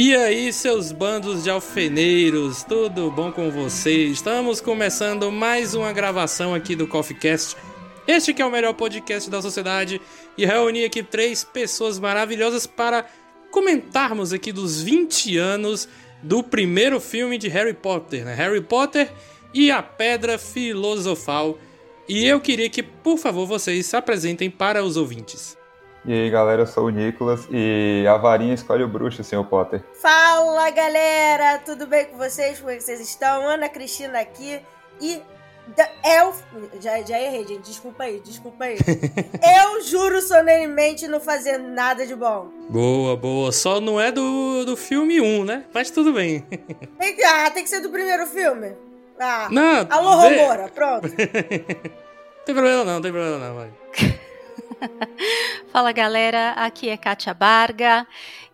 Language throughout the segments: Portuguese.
E aí, seus bandos de alfeneiros, tudo bom com vocês? Estamos começando mais uma gravação aqui do Coffee Cast. Este que é o melhor podcast da sociedade e reuni aqui três pessoas maravilhosas para comentarmos aqui dos 20 anos do primeiro filme de Harry Potter, né? Harry Potter e a Pedra Filosofal. E eu queria que, por favor, vocês se apresentem para os ouvintes. E aí galera, eu sou o Nicolas e a varinha escolhe o bruxo, Sr. Potter. Fala galera, tudo bem com vocês? Como é que vocês estão? Ana Cristina aqui e eu. Já, já errei, gente, desculpa aí, desculpa aí. eu juro solenemente não fazer nada de bom. Boa, boa. Só não é do, do filme 1, né? Mas tudo bem. ah, tem que ser do primeiro filme. Ah, não, alô, Romora, pronto. tem problema não, tem problema não, vai. Fala galera, aqui é Kátia Barga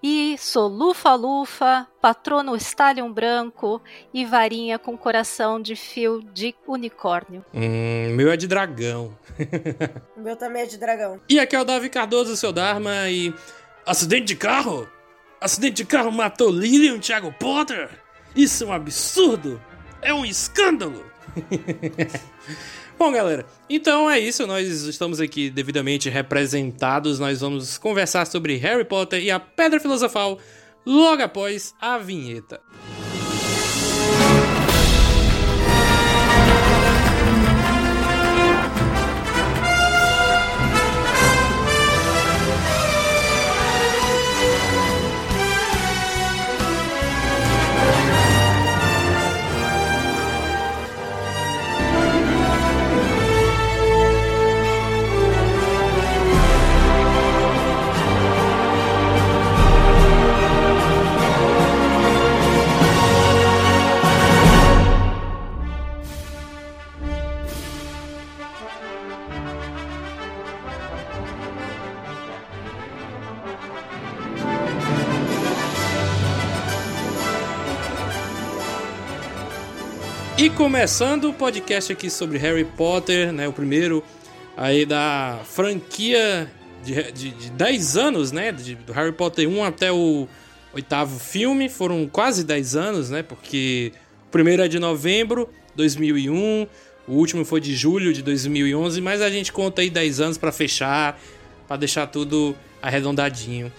e sou Lufa-Lufa, patrono Stallion Branco e varinha com coração de fio de unicórnio. Hum, meu é de dragão. o meu também é de dragão. E aqui é o Davi Cardoso, seu Dharma, e. Acidente de carro? Acidente de carro matou Lilian Thiago Potter? Isso é um absurdo! É um escândalo! Bom, galera, então é isso. Nós estamos aqui devidamente representados. Nós vamos conversar sobre Harry Potter e a Pedra Filosofal logo após a vinheta. Começando o podcast aqui sobre Harry Potter, né, o primeiro aí da franquia de, de, de 10 anos, né, de, do Harry Potter 1 até o oitavo filme, foram quase 10 anos, né, porque o primeiro é de novembro de 2001, o último foi de julho de 2011, mas a gente conta aí 10 anos para fechar, para deixar tudo arredondadinho.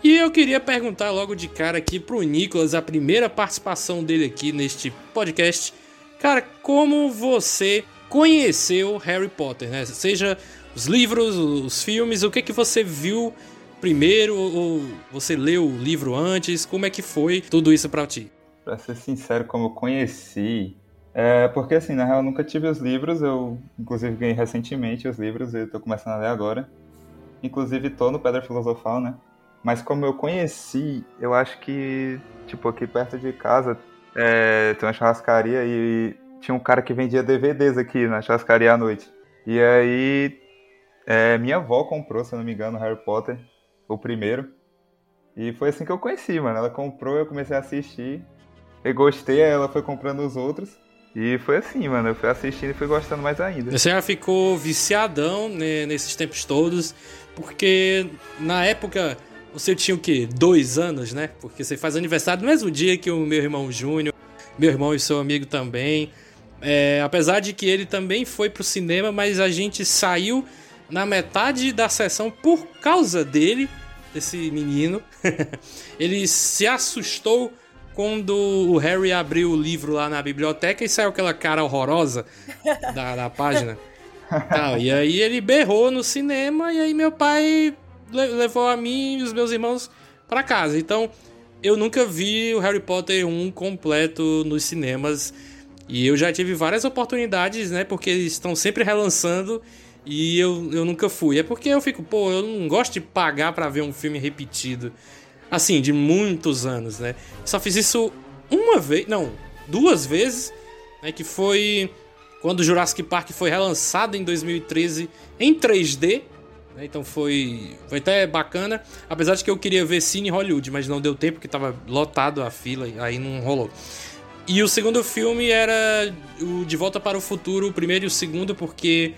E eu queria perguntar logo de cara aqui pro Nicolas, a primeira participação dele aqui neste podcast, Cara, como você conheceu Harry Potter, né? Seja os livros, os filmes, o que que você viu primeiro ou você leu o livro antes? Como é que foi tudo isso para ti? Pra ser sincero, como eu conheci, é porque assim, na real eu nunca tive os livros, eu inclusive ganhei recentemente os livros e tô começando a ler agora. Inclusive tô no Pedra Filosofal, né? Mas como eu conheci, eu acho que, tipo, aqui perto de casa é, tem uma churrascaria e tinha um cara que vendia DVDs aqui na churrascaria à noite. E aí, é, minha avó comprou, se eu não me engano, Harry Potter, o primeiro. E foi assim que eu conheci, mano. Ela comprou, eu comecei a assistir. Eu gostei, ela foi comprando os outros. E foi assim, mano. Eu fui assistindo e fui gostando mais ainda. Você já ficou viciadão né, nesses tempos todos, porque na época você tinha o quê? Dois anos, né? Porque você faz aniversário no mesmo dia que o meu irmão Júnior, meu irmão e seu amigo também. É, apesar de que ele também foi pro cinema, mas a gente saiu na metade da sessão por causa dele, desse menino. ele se assustou quando o Harry abriu o livro lá na biblioteca e saiu aquela cara horrorosa da, da página. Tal, e aí ele berrou no cinema e aí meu pai levou a mim e os meus irmãos para casa. Então, eu nunca vi o Harry Potter 1 completo nos cinemas. E eu já tive várias oportunidades, né? Porque eles estão sempre relançando. E eu, eu nunca fui. É porque eu fico, pô, eu não gosto de pagar para ver um filme repetido. Assim, de muitos anos, né? Só fiz isso uma vez, não, duas vezes, né? Que foi quando o Jurassic Park foi relançado em 2013 em 3D. Né, então foi, foi até bacana. Apesar de que eu queria ver Cine Hollywood, mas não deu tempo, porque tava lotado a fila, aí não rolou. E o segundo filme era o De Volta para o Futuro, o primeiro e o segundo, porque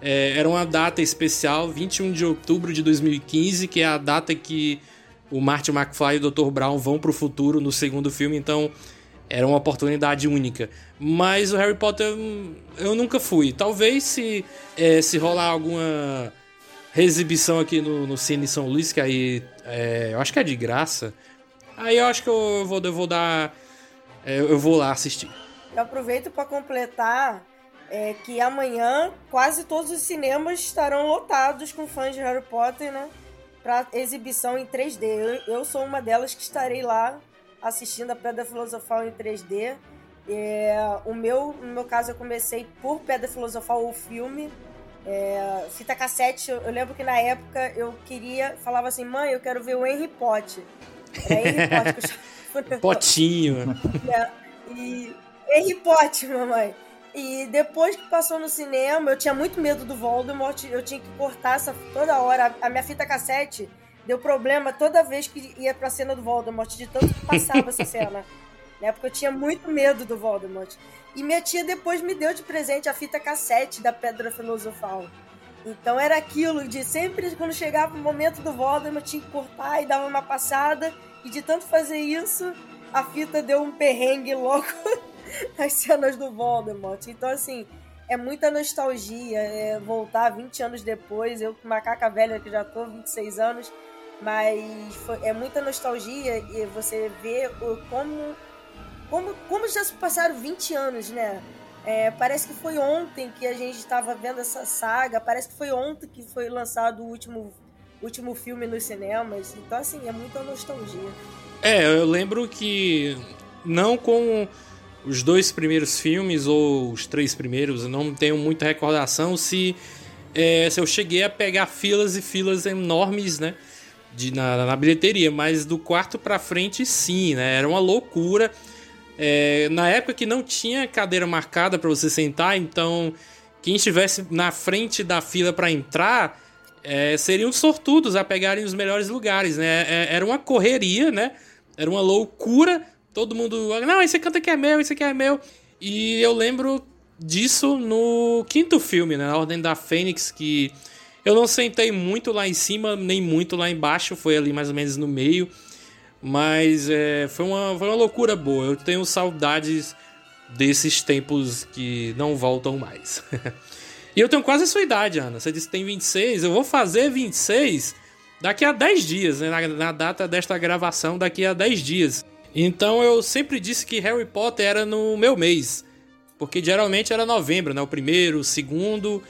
é, era uma data especial, 21 de outubro de 2015, que é a data que o Martin McFly e o Dr. Brown vão para o futuro no segundo filme, então era uma oportunidade única. Mas o Harry Potter eu nunca fui. Talvez se, é, se rolar alguma reexibição aqui no, no Cine São Luís, que aí é, eu acho que é de graça, aí eu acho que eu vou, eu vou dar é, eu vou lá assistir. Eu aproveito para completar é, que amanhã quase todos os cinemas estarão lotados com fãs de Harry Potter, né? Para exibição em 3D. Eu, eu, sou uma delas que estarei lá assistindo a Pedra Filosofal em 3D. É, o meu, no meu caso, eu comecei por Pedra Filosofal, o filme. É, fita cassete, eu, eu, lembro que na época eu queria, falava assim, mãe, eu quero ver o Henry Potter. Era Henry Potter que eu Potinho. É, e Harry Potter, mamãe. E depois que passou no cinema, eu tinha muito medo do Voldemort, eu tinha que cortar essa toda hora. A minha fita cassete deu problema toda vez que ia pra cena do Voldemort, de tanto que passava essa cena. Né? Porque eu tinha muito medo do Voldemort. E minha tia depois me deu de presente a fita cassete da Pedra Filosofal. Então era aquilo de sempre quando chegava o momento do Voldemort, eu tinha que cortar e dava uma passada. E de tanto fazer isso, a fita deu um perrengue louco nas cenas do Voldemort. Então, assim, é muita nostalgia é voltar 20 anos depois. Eu, macaca velha, que já tô 26 anos, mas foi, é muita nostalgia e você vê como, como, como já se passaram 20 anos, né? É, parece que foi ontem que a gente estava vendo essa saga, parece que foi ontem que foi lançado o último último filme nos cinemas. Então, assim, é muita nostalgia. É, eu lembro que não com os dois primeiros filmes ou os três primeiros, não tenho muita recordação se, é, se eu cheguei a pegar filas e filas enormes, né? De, na, na bilheteria, mas do quarto pra frente, sim, né? Era uma loucura. É, na época que não tinha cadeira marcada para você sentar, então quem estivesse na frente da fila para entrar é, seriam sortudos a pegarem os melhores lugares, né? É, era uma correria, né? Era uma loucura. Todo mundo, não, esse canto aqui é meu, esse aqui é meu. E eu lembro disso no quinto filme, né? Na Ordem da Fênix, que eu não sentei muito lá em cima, nem muito lá embaixo, foi ali mais ou menos no meio. Mas é, foi, uma, foi uma loucura boa. Eu tenho saudades desses tempos que não voltam mais. E eu tenho quase a sua idade, Ana. Você disse que tem 26. Eu vou fazer 26 daqui a 10 dias, né? Na, na, data desta gravação, daqui a 10 dias. Então eu sempre disse que Harry Potter era no meu mês. Porque geralmente era novembro, né? O primeiro, o segundo,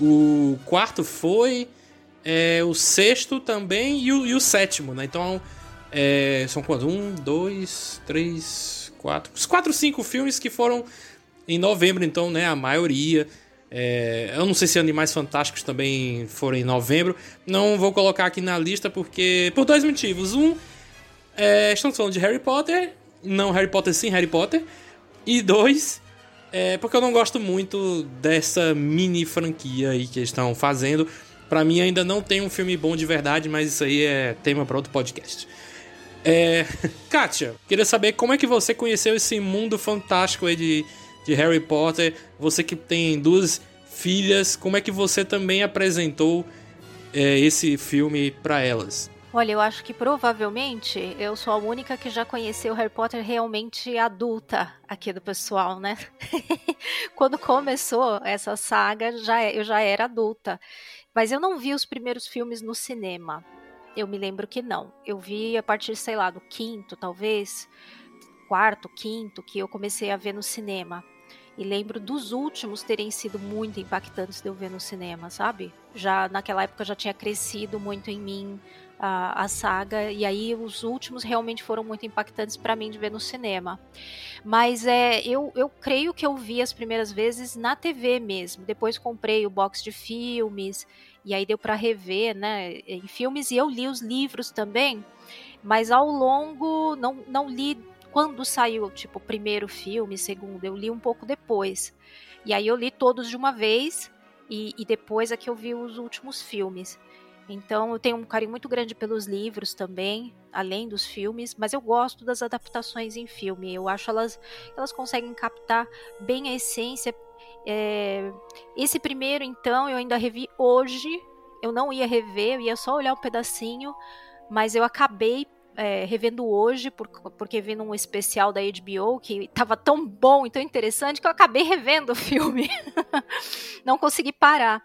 o quarto foi, é, o sexto também e o, e o sétimo, né? Então é, são quantos? Um, dois, três, quatro. Os quatro, cinco filmes que foram em novembro, então, né? A maioria. É, eu não sei se Animais Fantásticos também foram em novembro. Não vou colocar aqui na lista porque. Por dois motivos. Um, é, estamos falando de Harry Potter. Não Harry Potter sim, Harry Potter. E dois, é porque eu não gosto muito dessa mini franquia aí que eles estão fazendo. Para mim ainda não tem um filme bom de verdade, mas isso aí é tema para outro podcast. É... Kátia, queria saber como é que você conheceu esse mundo fantástico aí de de Harry Potter. Você que tem duas filhas, como é que você também apresentou é, esse filme para elas? Olha, eu acho que provavelmente eu sou a única que já conheceu Harry Potter realmente adulta aqui do pessoal, né? Quando começou essa saga, já, é, eu já era adulta. Mas eu não vi os primeiros filmes no cinema. Eu me lembro que não. Eu vi a partir, sei lá, do quinto, talvez quarto, quinto, que eu comecei a ver no cinema. E lembro dos últimos terem sido muito impactantes de eu ver no cinema, sabe? Já naquela época já tinha crescido muito em mim a, a saga, e aí os últimos realmente foram muito impactantes para mim de ver no cinema. Mas é, eu, eu creio que eu vi as primeiras vezes na TV mesmo. Depois comprei o box de filmes, e aí deu para rever né, em filmes, e eu li os livros também, mas ao longo não, não li quando saiu, tipo, o primeiro filme, segundo, eu li um pouco depois. E aí eu li todos de uma vez, e, e depois é que eu vi os últimos filmes. Então eu tenho um carinho muito grande pelos livros também, além dos filmes, mas eu gosto das adaptações em filme. Eu acho elas elas conseguem captar bem a essência. É... Esse primeiro, então, eu ainda revi hoje. Eu não ia rever, eu ia só olhar um pedacinho, mas eu acabei é, revendo hoje, por, porque vi num especial da HBO que estava tão bom e tão interessante que eu acabei revendo o filme. não consegui parar.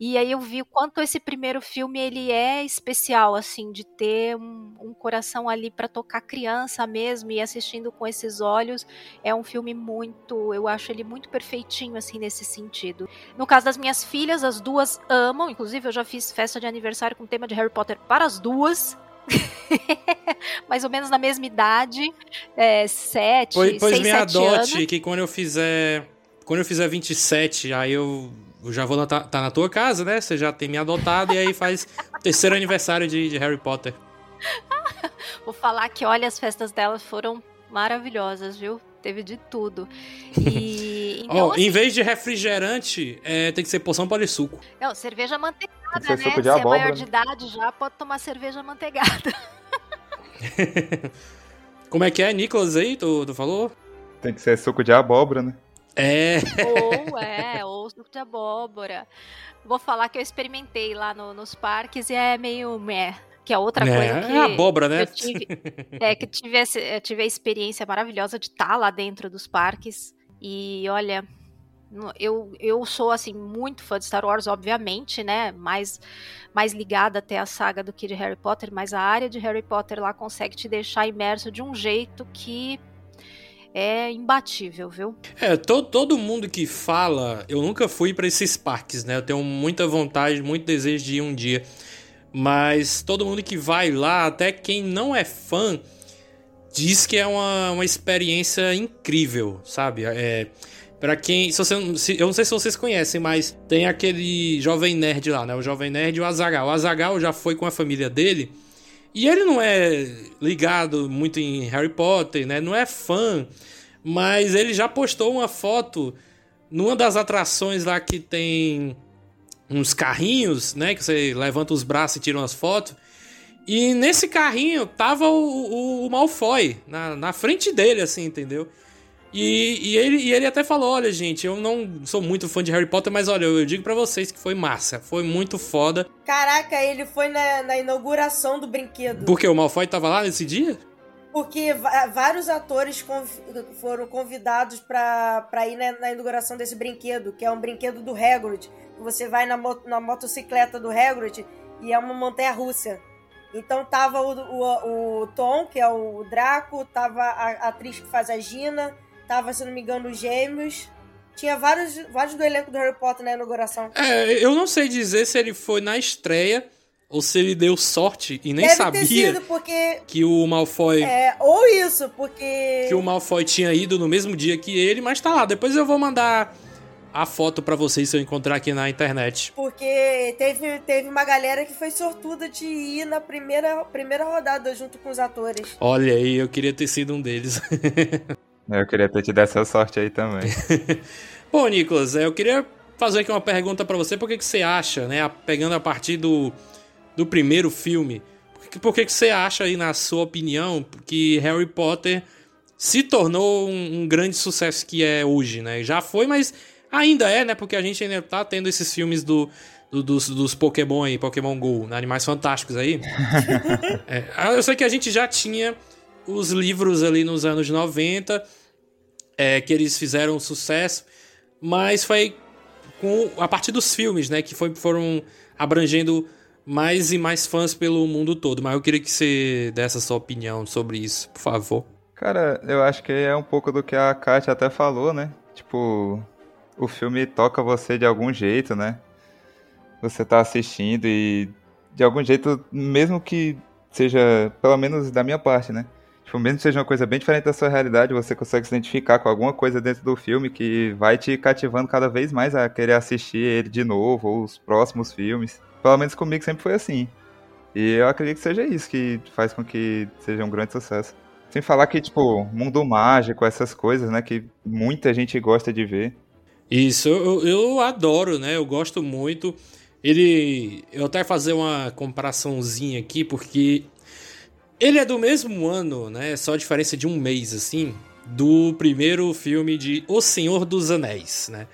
E aí eu vi o quanto esse primeiro filme ele é especial, assim, de ter um, um coração ali para tocar criança mesmo e assistindo com esses olhos. É um filme muito, eu acho ele muito perfeitinho, assim, nesse sentido. No caso das minhas filhas, as duas amam, inclusive eu já fiz festa de aniversário com tema de Harry Potter para as duas. mais ou menos na mesma idade, é, sete, pois, pois seis, me sete adote, anos. que quando eu fizer. Quando eu fizer 27, aí eu eu já vou estar tá na tua casa, né? Você já tem me adotado e aí faz terceiro aniversário de, de, Harry Potter. vou falar que, olha, as festas dela foram maravilhosas, viu? Teve de tudo. E. Então, oh, assim, em vez de refrigerante, é, tem que ser poção polissuco. Não, cerveja manteigada, né? Suco de Se abóbora, é maior de idade já, pode tomar cerveja manteigada. Como é que é, Nicolas aí? Tu, tu falou? Tem que ser suco de abóbora, né? É. Ou é, ou suco de abóbora. Vou falar que eu experimentei lá no, nos parques e é meio meh. Que é outra é, coisa que. É abóbora, né? Eu tive, é, que tive, tive a experiência maravilhosa de estar lá dentro dos parques. E olha, eu, eu sou assim muito fã de Star Wars, obviamente, né? Mais, mais ligada até a saga do que de Harry Potter, mas a área de Harry Potter lá consegue te deixar imerso de um jeito que é imbatível, viu? É, to, todo mundo que fala, eu nunca fui para esses parques, né? Eu tenho muita vontade, muito desejo de ir um dia. Mas todo mundo que vai lá, até quem não é fã, diz que é uma, uma experiência incrível, sabe? É, para quem. Se você, se, eu não sei se vocês conhecem, mas tem aquele Jovem Nerd lá, né? O Jovem Nerd e o Azagal. O Azagal já foi com a família dele. E ele não é ligado muito em Harry Potter, né? Não é fã. Mas ele já postou uma foto numa das atrações lá que tem uns carrinhos, né? Que você levanta os braços e tira umas fotos. E nesse carrinho tava o, o, o Malfoy na, na frente dele, assim, entendeu? E, e, ele, e ele até falou: olha, gente, eu não sou muito fã de Harry Potter, mas olha, eu, eu digo para vocês que foi massa, foi muito foda. Caraca, ele foi na, na inauguração do brinquedo. Porque o Malfoy tava lá nesse dia? Porque vários atores conv foram convidados para ir na, na, inauguração desse brinquedo, que é um brinquedo do Hagrid. Você vai na, mo na motocicleta do Hagrid e é uma montanha russa. Então tava o, o, o, Tom, que é o Draco, tava a, a atriz que faz a Gina, tava, se não me engano, os gêmeos. Tinha vários, vários do elenco do Harry Potter na inauguração. É, eu não sei dizer se ele foi na estreia ou se ele deu sorte e nem Deve sabia porque... que o Malfoy. É, ou isso, porque. Que o Malfoy tinha ido no mesmo dia que ele, mas tá lá. Depois eu vou mandar a foto para vocês se eu encontrar aqui na internet. Porque teve, teve uma galera que foi sortuda de ir na primeira, primeira rodada junto com os atores. Olha aí, eu queria ter sido um deles. Eu queria ter te dado essa sorte aí também. Bom, Nicolas, eu queria fazer aqui uma pergunta para você. Por que, que você acha, né, pegando a partir do, do primeiro filme, por que, por que, que você acha aí, na sua opinião, que Harry Potter se tornou um, um grande sucesso que é hoje, né? Já foi, mas ainda é, né? Porque a gente ainda tá tendo esses filmes do, do, dos, dos Pokémon aí, Pokémon GO, né? Animais Fantásticos aí. é, eu sei que a gente já tinha os livros ali nos anos 90, é, que eles fizeram sucesso, mas foi com a partir dos filmes, né, que foi, foram abrangendo mais e mais fãs pelo mundo todo. Mas eu queria que você desse a sua opinião sobre isso, por favor. Cara, eu acho que é um pouco do que a Kátia até falou, né? Tipo, o filme toca você de algum jeito, né? você tá assistindo e de algum jeito, mesmo que seja, pelo menos da minha parte, né? Tipo, mesmo que seja uma coisa bem diferente da sua realidade, você consegue se identificar com alguma coisa dentro do filme que vai te cativando cada vez mais a querer assistir ele de novo, ou os próximos filmes. Pelo menos comigo sempre foi assim. E eu acredito que seja isso que faz com que seja um grande sucesso. Sem falar que, tipo, mundo mágico, essas coisas, né, que muita gente gosta de ver. Isso, eu, eu adoro, né? Eu gosto muito. Ele. Eu até fazer uma comparaçãozinha aqui, porque ele é do mesmo ano, né? Só a diferença de um mês, assim, do primeiro filme de O Senhor dos Anéis, né?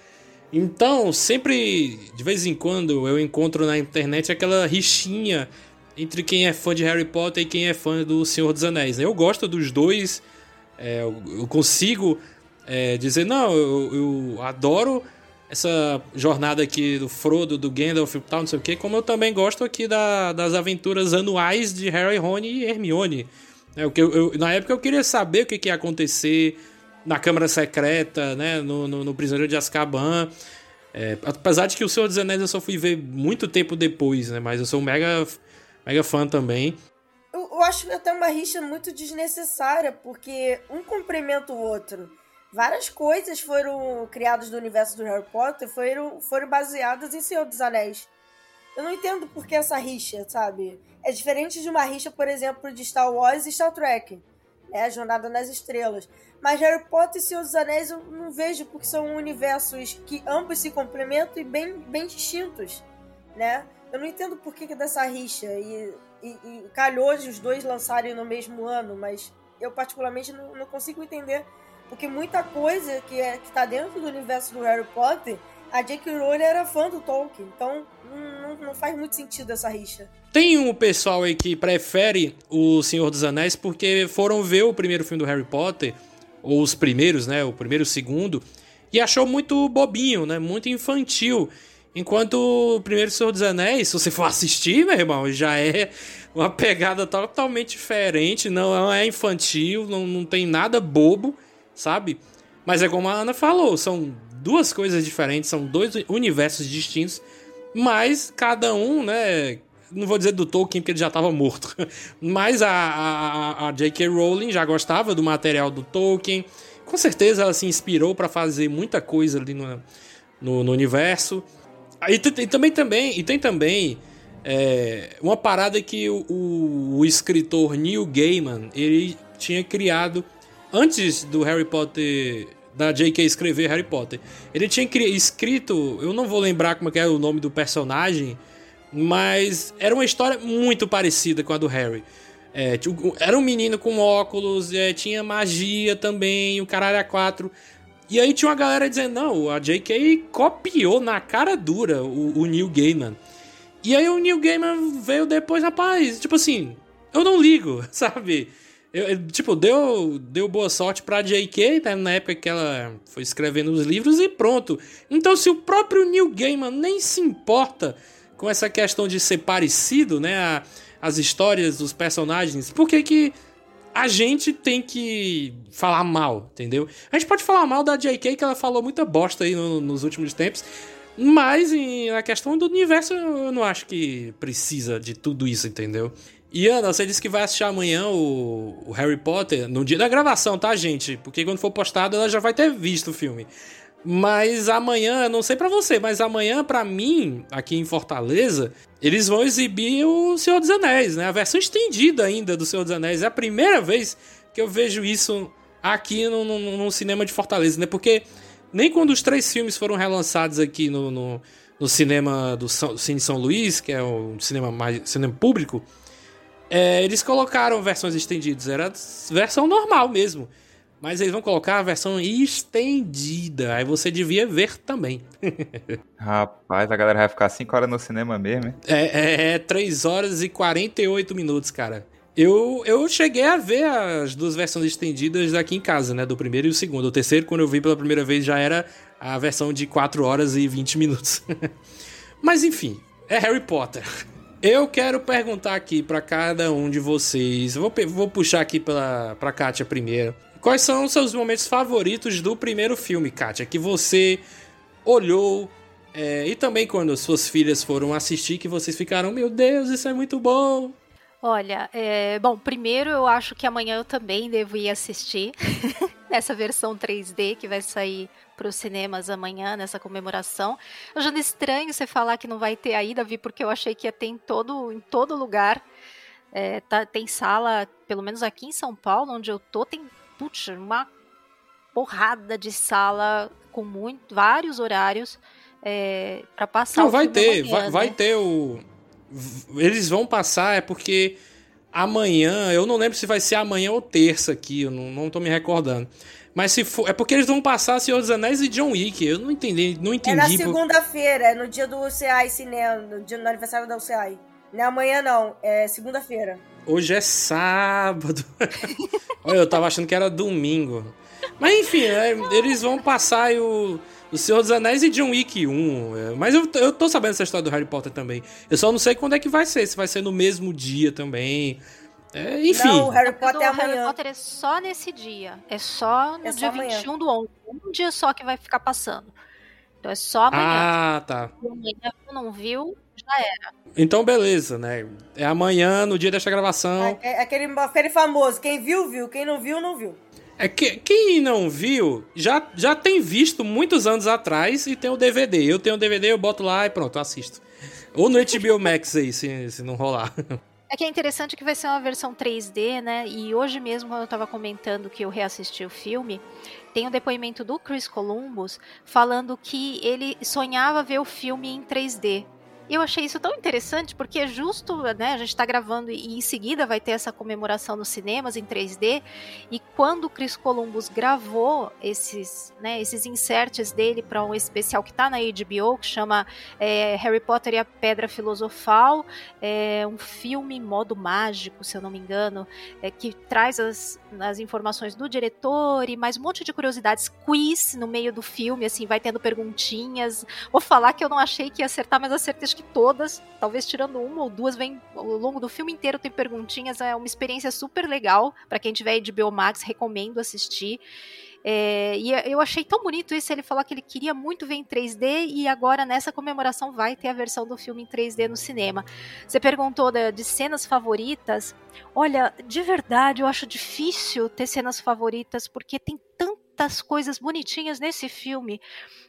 Então, sempre, de vez em quando, eu encontro na internet aquela rixinha entre quem é fã de Harry Potter e quem é fã do Senhor dos Anéis. Né? Eu gosto dos dois, é, eu consigo é, dizer, não, eu, eu adoro essa jornada aqui do Frodo, do Gandalf e tal, não sei o que, como eu também gosto aqui da, das aventuras anuais de Harry, Rony e Hermione. É, o que eu, eu, na época eu queria saber o que, que ia acontecer na Câmara Secreta, né, no, no, no Prisioneiro de Azkaban. É, apesar de que o Senhor dos Anéis eu só fui ver muito tempo depois, né, mas eu sou um mega, mega fã também. Eu, eu acho até uma rixa muito desnecessária, porque um cumprimenta o outro várias coisas foram criadas do universo do Harry Potter foram, foram baseadas em Senhor dos Anéis. Eu não entendo por que essa rixa, sabe? É diferente de uma rixa, por exemplo, de Star Wars e Star Trek, né? Jornada nas Estrelas. Mas Harry Potter e Senhor dos Anéis eu não vejo porque são universos que ambos se complementam e bem, bem distintos, né? Eu não entendo por que, que dessa rixa. E, e, e calhou de os dois lançarem no mesmo ano, mas eu particularmente não, não consigo entender porque muita coisa que, é, que tá dentro do universo do Harry Potter, a J.K. Rowling era fã do Tolkien. Então não, não faz muito sentido essa rixa. Tem um pessoal aí que prefere o Senhor dos Anéis porque foram ver o primeiro filme do Harry Potter, ou os primeiros, né? O primeiro e o segundo, e achou muito bobinho, né? Muito infantil. Enquanto o primeiro Senhor dos Anéis, se você for assistir, meu irmão, já é uma pegada totalmente diferente, não é infantil, não, não tem nada bobo sabe? Mas é como a Ana falou, são duas coisas diferentes, são dois universos distintos, mas cada um, né? Não vou dizer do Tolkien porque ele já estava morto, mas a, a, a J.K. Rowling já gostava do material do Tolkien, com certeza ela se inspirou para fazer muita coisa ali no, no, no universo. E, e, também, também, e tem também é, uma parada que o, o, o escritor Neil Gaiman ele tinha criado antes do Harry Potter da J.K. escrever Harry Potter. Ele tinha escrito, eu não vou lembrar como é era o nome do personagem, mas era uma história muito parecida com a do Harry. É, era um menino com óculos, é, tinha magia também, o caralho a quatro. E aí tinha uma galera dizendo, não, a J.K. copiou na cara dura o, o Neil Gaiman. E aí o Neil Gaiman veio depois, rapaz, tipo assim, eu não ligo, sabe? Eu, tipo, deu, deu boa sorte pra J.K., né, na época que ela foi escrevendo os livros e pronto. Então, se o próprio Neil Gaiman nem se importa com essa questão de ser parecido, né, a, as histórias dos personagens, por que que a gente tem que falar mal, entendeu? A gente pode falar mal da J.K., que ela falou muita bosta aí no, nos últimos tempos, mas em, na questão do universo eu não acho que precisa de tudo isso, entendeu? E Ana, você disse que vai assistir amanhã o, o, Harry Potter no dia da gravação, tá, gente? Porque quando for postado ela já vai ter visto o filme. Mas amanhã, não sei para você, mas amanhã para mim, aqui em Fortaleza, eles vão exibir o Senhor dos Anéis, né? A versão estendida ainda do Senhor dos Anéis. É a primeira vez que eu vejo isso aqui no, no, no cinema de Fortaleza, né? Porque nem quando os três filmes foram relançados aqui no, no, no cinema do São, Cine São Luís, que é o cinema mais cinema público, é, eles colocaram versões estendidas, era versão normal mesmo. Mas eles vão colocar a versão estendida. Aí você devia ver também. Rapaz, a galera vai ficar 5 horas no cinema mesmo, hein? É, é, é 3 horas e 48 minutos, cara. Eu, eu cheguei a ver as duas versões estendidas aqui em casa, né? Do primeiro e o segundo. O terceiro, quando eu vi pela primeira vez, já era a versão de 4 horas e 20 minutos. Mas enfim, é Harry Potter. Eu quero perguntar aqui para cada um de vocês. Vou, vou puxar aqui pra, pra Kátia primeiro. Quais são os seus momentos favoritos do primeiro filme, Kátia? Que você olhou É, e também quando suas filhas foram assistir, que vocês ficaram, meu Deus, isso é muito bom. Olha, é, bom, primeiro eu acho que amanhã eu também devo ir assistir essa versão 3D que vai sair para os cinemas amanhã, nessa comemoração. Eu já estranho você falar que não vai ter aí, Davi, porque eu achei que ia ter em todo, em todo lugar. É, tá, tem sala, pelo menos aqui em São Paulo, onde eu tô, tem putz, uma porrada de sala com muito, vários horários é, para passar. Não, vai ter, vai, né? vai ter o eles vão passar é porque amanhã, eu não lembro se vai ser amanhã ou terça aqui, eu não, não tô me recordando. Mas se for, é porque eles vão passar Senhor dos Anéis e John Wick. Eu não entendi, não entendi. É na segunda-feira, é no dia do UCI Cinema, no dia do aniversário da UCI. Não é amanhã não, é segunda-feira. Hoje é sábado. Olha, eu tava achando que era domingo. Mas enfim, é, eles vão passar o o Senhor dos Anéis e John Wick 1. É, mas eu, eu tô sabendo essa história do Harry Potter também. Eu só não sei quando é que vai ser. Se vai ser no mesmo dia também. É, enfim. Não, o Harry Potter é amanhã. Harry Potter é só nesse dia. É só no é dia só 21 do 11. Um dia só que vai ficar passando. Então é só amanhã. Ah, tá. amanhã não viu, já era. Então, beleza, né? É amanhã, no dia desta gravação. É, é aquele, aquele famoso. Quem viu, viu. Quem não viu, não viu. É que quem não viu já, já tem visto muitos anos atrás e tem o DVD. Eu tenho o DVD, eu boto lá e pronto, assisto. Ou no HBO Max aí, se, se não rolar. É que é interessante que vai ser uma versão 3D, né? E hoje mesmo, quando eu tava comentando que eu reassisti o filme, tem o um depoimento do Chris Columbus falando que ele sonhava ver o filme em 3D. Eu achei isso tão interessante, porque é justo, né? A gente está gravando e em seguida vai ter essa comemoração nos cinemas em 3D. E quando o Chris Columbus gravou esses, né, esses inserts dele para um especial que está na HBO, que chama é, Harry Potter e a Pedra Filosofal, é um filme modo mágico, se eu não me engano, é, que traz as, as informações do diretor e mais um monte de curiosidades, quiz no meio do filme, assim, vai tendo perguntinhas. Vou falar que eu não achei que ia acertar, mas acertei acho que todas, talvez tirando uma ou duas, vem ao longo do filme inteiro tem perguntinhas, é uma experiência super legal para quem tiver HBO Max, recomendo assistir. É, e eu achei tão bonito isso, ele falou que ele queria muito ver em 3D e agora nessa comemoração vai ter a versão do filme em 3D no cinema. Você perguntou de, de cenas favoritas. Olha, de verdade, eu acho difícil ter cenas favoritas porque tem tantas coisas bonitinhas nesse filme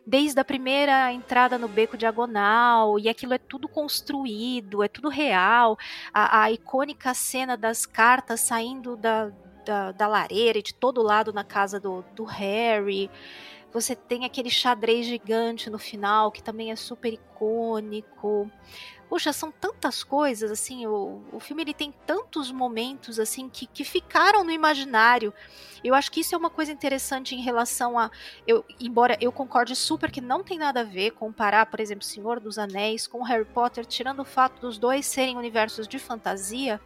desde a primeira entrada no beco diagonal, e aquilo é tudo construído, é tudo real. A, a icônica cena das cartas saindo da, da, da, lareira e de todo lado na casa do, do Harry. Você tem aquele xadrez gigante no final, que também é super icônico. Puxa, são tantas coisas, assim, o, o filme ele tem tantos momentos, assim, que, que ficaram no imaginário. Eu acho que isso é uma coisa interessante em relação a. Eu, embora eu concorde super que não tem nada a ver comparar, por exemplo, Senhor dos Anéis com Harry Potter, tirando o fato dos dois serem universos de fantasia.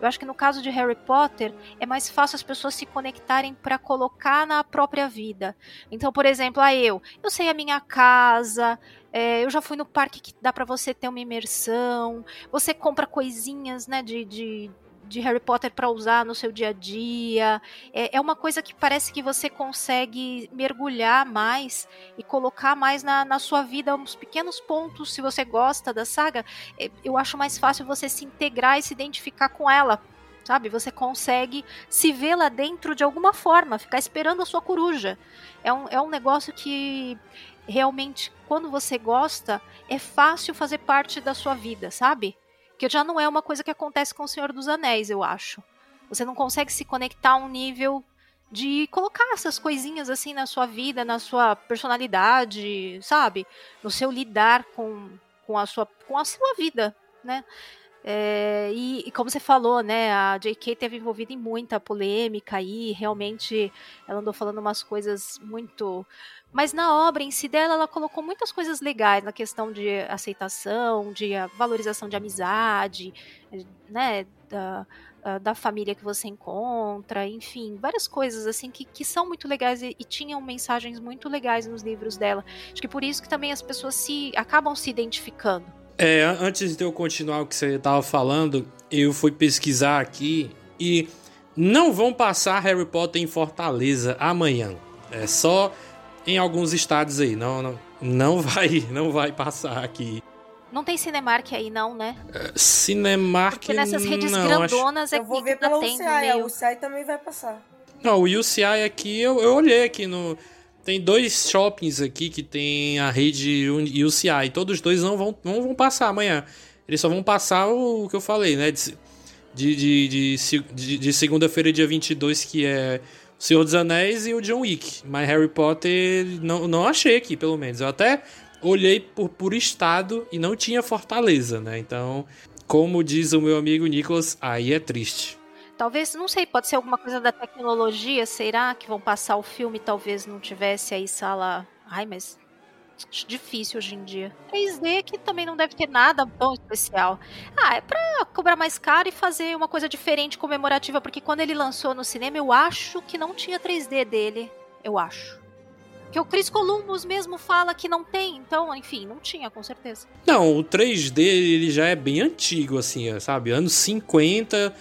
Eu acho que no caso de Harry Potter é mais fácil as pessoas se conectarem para colocar na própria vida. Então, por exemplo, a eu, eu sei a minha casa, é, eu já fui no parque que dá para você ter uma imersão. Você compra coisinhas, né, de, de, de Harry Potter para usar no seu dia a dia. É, é, uma coisa que parece que você consegue mergulhar mais e colocar mais na, na sua vida uns pequenos pontos. Se você gosta da saga, é, eu acho mais fácil você se integrar e se identificar com ela. Sabe, você consegue se ver lá dentro de alguma forma, ficar esperando a sua coruja. É um, é um negócio que realmente, quando você gosta, é fácil fazer parte da sua vida, sabe? Que já não é uma coisa que acontece com o Senhor dos Anéis, eu acho. Você não consegue se conectar a um nível de colocar essas coisinhas assim na sua vida, na sua personalidade, sabe? No seu lidar com, com, a, sua, com a sua vida, né? É, e, e, como você falou, né, a J.K. teve envolvida em muita polêmica aí, realmente ela andou falando umas coisas muito mas na obra em si dela, ela colocou muitas coisas legais na questão de aceitação, de valorização de amizade, né, da, da família que você encontra, enfim, várias coisas assim que, que são muito legais e, e, tinham mensagens muito legais nos livros dela. Acho que por isso que também as pessoas se acabam se identificando. É, antes de eu continuar o que você estava falando, eu fui pesquisar aqui e não vão passar Harry Potter em Fortaleza amanhã. É só em alguns estados aí. Não, não, Não vai, não vai passar aqui. Não tem Cinemark aí, não, né? Cinemark Porque nessas redes não, acho- grandonas é Eu vou que ver tá pela UCI, a meio... UCI também vai passar. Não, o UCI aqui, eu, eu olhei aqui no. Tem dois shoppings aqui que tem a rede UCI. Todos os dois não vão, não vão passar amanhã. Eles só vão passar o que eu falei, né? De, de, de, de, de- segunda-feira, dia 22, que é O Senhor dos Anéis e o John Wick. Mas Harry Potter não, não achei aqui, pelo menos. Eu até olhei por, por estado e não tinha Fortaleza, né? Então, como diz o meu amigo Nicholas, aí é triste. Talvez, não sei, pode ser alguma coisa da tecnologia, será que vão passar o filme talvez não tivesse aí sala... Ai, mas acho difícil hoje em dia. 3D que também não deve ter nada tão especial. Ah, é pra cobrar mais caro e fazer uma coisa diferente, comemorativa, porque quando ele lançou no cinema, eu acho que não tinha 3D dele. Eu acho. Que o Chris Columbus mesmo fala que não tem, então, enfim, não tinha, com certeza. Não, o 3D ele já é bem antigo, assim, sabe? Anos 50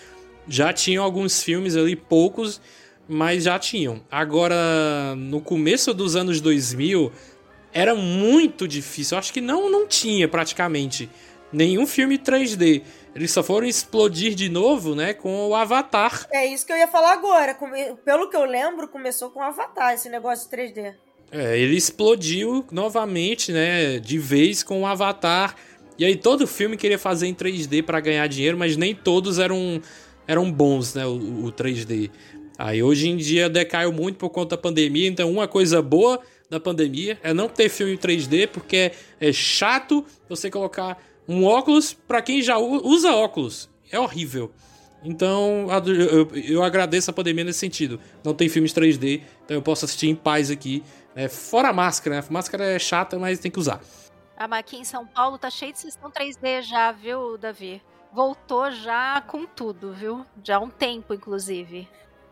já tinham alguns filmes ali, poucos, mas já tinham. Agora, no começo dos anos 2000, era muito difícil. Eu acho que não, não tinha praticamente nenhum filme 3D. Eles só foram explodir de novo, né, com o Avatar. É isso que eu ia falar agora. Pelo que eu lembro, começou com Avatar, esse negócio de 3D. É, ele explodiu novamente, né, de vez com o Avatar. E aí todo filme queria fazer em 3D para ganhar dinheiro, mas nem todos eram eram bons, né, o, o 3D. Aí hoje em dia decaiu muito por conta da pandemia, então uma coisa boa da pandemia é não ter filme em 3D, porque é, é chato você colocar um óculos para quem já usa óculos. É horrível. Então, eu, eu agradeço a pandemia nesse sentido. Não tem filmes 3D, então eu posso assistir em paz aqui. né? fora a máscara, né? A máscara é chata, mas tem que usar. Ah, mas aqui em São Paulo tá cheio de sessão 3D já, viu, Davi? Voltou já com tudo, viu? Já há um tempo, inclusive.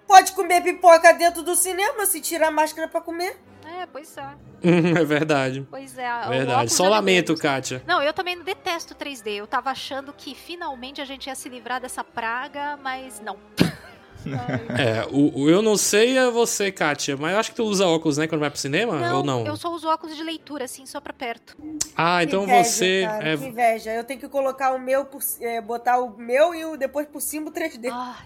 Pode comer pipoca dentro do cinema se tirar a máscara pra comer. É, pois é. é verdade. Pois é. Verdade. Só de lamento. Kátia. Não, eu também detesto 3D. Eu tava achando que finalmente a gente ia se livrar dessa praga, mas não. É, o, o eu não sei é você, Kátia, mas eu acho que tu usa óculos, né, quando vai pro cinema? ou não? eu só uso óculos de leitura, assim, só pra perto. Ah, Que então inveja, você. Cara, é- Que inveja. Eu tenho que colocar o meu, por, é, botar o meu e o depois por cima o 3D. Ai,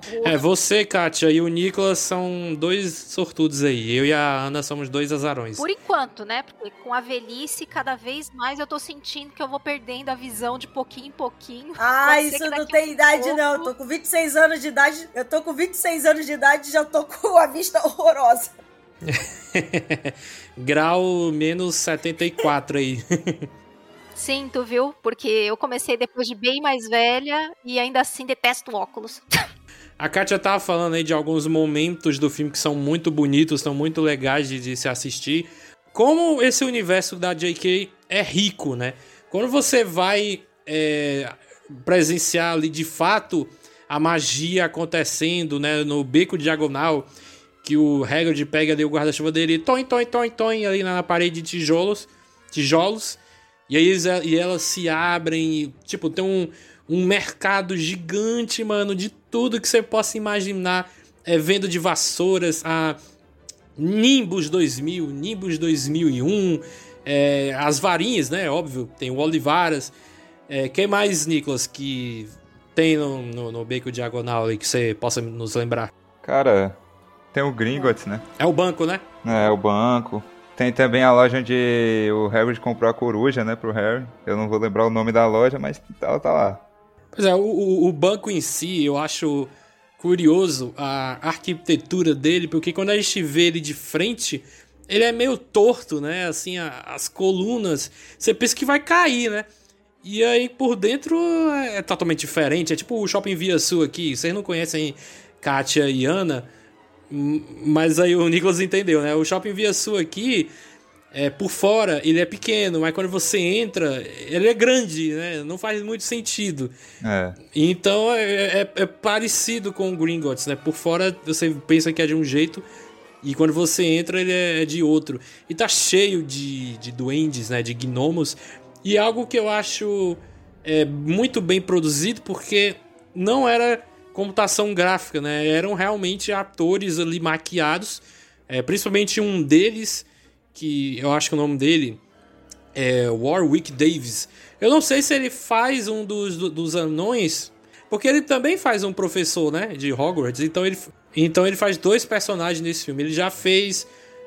que horror. É, você, Kátia, e o Nicolas são dois sortudos aí. Eu e a Ana somos dois azarões. Por enquanto, né? Porque com a velhice, cada vez mais eu tô sentindo que eu vou perdendo a visão de pouquinho em pouquinho. Ah, isso não tem a idade, pouco- não. Eu tô com 26 anos de idade. Eu tô com 26 anos de idade e já tô com a vista horrorosa. Grau menos 74 aí. Sinto, viu? Porque eu comecei depois de bem mais velha e ainda assim detesto óculos. A Kátia tava falando aí de alguns momentos do filme que são muito bonitos, são muito legais de, de se assistir. Como esse universo da J.K. é rico, né? Quando você vai é, presenciar ali de fato a magia acontecendo, né? No beco diagonal, que o Hagrid pega ali o guarda-chuva dele, toin, toin, toin, toin, ali na parede de tijolos, tijolos, e aí eles- e elas se abrem, e, tipo, tem um, um mercado gigante, mano, de tudo que você possa imaginar, é, venda de vassouras, a Nimbus 2000, Nimbus 2001, é, as varinhas, né, óbvio, tem o Olivaras, é, quem mais, Nicolas, que tem no, no, no Beco Diagonal aí que você possa nos lembrar? Cara, tem o Gringotts, né? É o banco, né? É, o banco. Tem também a loja onde o Harry comprou a coruja, né, pro Harry. Eu não vou lembrar o nome da loja, mas ela tá lá. Pois é, o, o- banco em si, eu acho curioso a arquitetura dele, porque quando a gente vê ele de frente, ele é meio torto, né? Assim, a- as colunas, você pensa que vai cair, né? E aí por dentro é, é totalmente diferente. É tipo o Shopping Via Sul aqui. Vocês não conhecem Kátia e Ana, mas aí o Nicolas entendeu, né? O Shopping Via Sul aqui, é, por fora, ele é pequeno, mas quando você entra, ele é grande, né? Não faz muito sentido. É. Então é, é- é parecido com o Gringotts, né? Por fora você pensa que é de um jeito e quando você entra ele é, é de outro. E tá cheio de, de duendes, né? De gnomos. E é algo que eu acho é, muito bem produzido porque não era computação gráfica, né? Eram realmente atores ali maquiados. É, principalmente um deles que eu acho que o nome dele é Warwick Davis. Eu não sei se ele faz um dos, dos anões, porque ele também faz um professor, né, de Hogwarts. Então ele, então ele faz dois personagens nesse filme. Ele já fez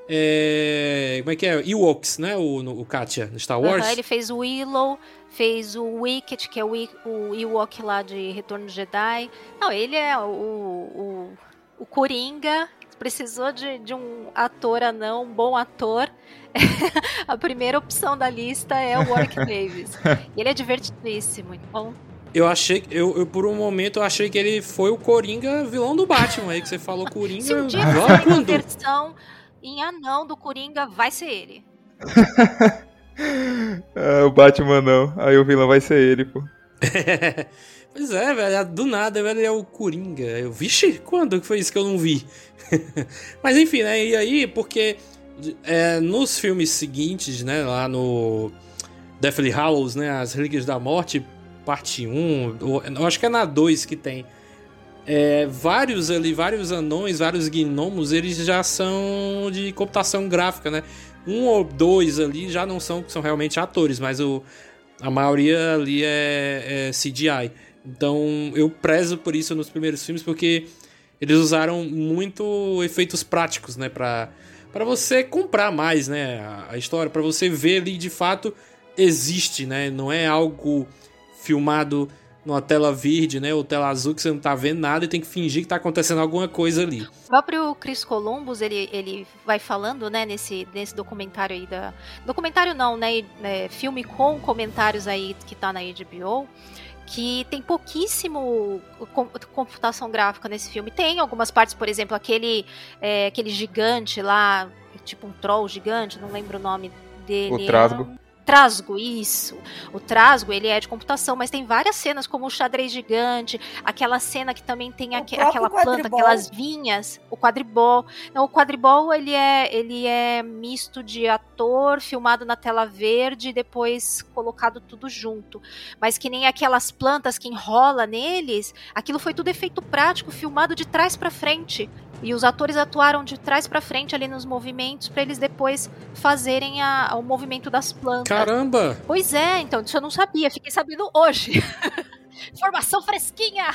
é, como é que é? Ewoks, né? O, o Katia, no Star Wars. Uhum, ele fez o Willow, fez o Wicket, que é o, o Ewok lá de Retorno Jedi. Não, ele é o, o, o Coringa. Precisou de, de um ator anão, um bom ator. a primeira opção da lista é o Warwick Davis. E ele é divertidíssimo, então eu achei, eu, eu, por um momento eu achei que ele foi o Coringa vilão do Batman aí que você falou Coringa. Se um dia for uma versão em anão do Coringa, vai ser ele. é, o Batman não, aí o vilão vai ser ele, pô. Pois é, velho, do nada, velho, é o Coringa. Eu, vixe, quando que foi isso que eu não vi? Mas enfim, né, e aí, porque é, nos filmes seguintes, né, lá no Deathly Hallows, né, As Relíquias da Morte, parte 1, eu acho que é na 2 que tem. É, vários ali, vários anões, vários gnomos, eles já são de computação gráfica, né? Um ou dois ali já não são, são realmente atores, mas o, a maioria ali é, é CGI. Então eu prezo por isso nos primeiros filmes, porque eles usaram muito efeitos práticos, né? Pra, pra você comprar mais, né? A, história, para você ver ali de fato existe, né? Não é algo filmado numa tela verde, né, ou tela azul que você não tá vendo nada e tem que fingir que tá acontecendo alguma coisa ali. O próprio Chris Columbus, ele, ele vai falando, né, nesse, nesse documentário aí da... Documentário não, né, é, filme com comentários aí que tá na HBO, que tem pouquíssimo computação gráfica nesse filme. Tem algumas partes, por exemplo, aquele, é, aquele gigante lá, tipo um troll gigante, não lembro o nome dele. O Trasgo. Trasgo, isso. O Trasgo, ele é de computação, mas tem várias cenas, como o xadrez gigante, aquela cena que também tem aqu aquela planta, aquelas vinhas, o quadribol. Não, o quadribol, ele é, ele é misto de ator, filmado na tela verde e depois colocado tudo junto. Mas que nem aquelas plantas que enrola neles, aquilo foi tudo efeito prático, filmado de trás para frente. E os atores atuaram de trás para frente ali nos movimentos para eles depois fazerem a, o movimento das plantas. Caramba! Pois é, então isso eu não sabia, fiquei sabendo hoje. Informação fresquinha!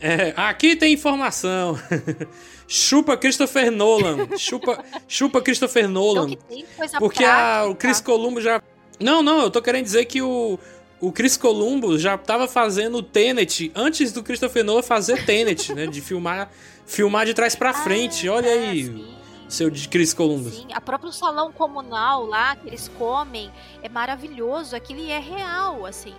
É, aqui tem informação. chupa Christopher Nolan. Chupa, chupa Christopher Nolan. Então, porque a, o Chris Columbus já. Não, não, eu tô querendo dizer que o, o Chris Columbus já tava fazendo o Tenet antes do Christopher Nolan fazer Tenet, né? De filmar filmar de trás para frente. Ah, Olha é, aí. Sim. Seu de Chris Columbus. Sim, a próprio salão comunal lá que eles comem é maravilhoso. Aquilo é real, assim.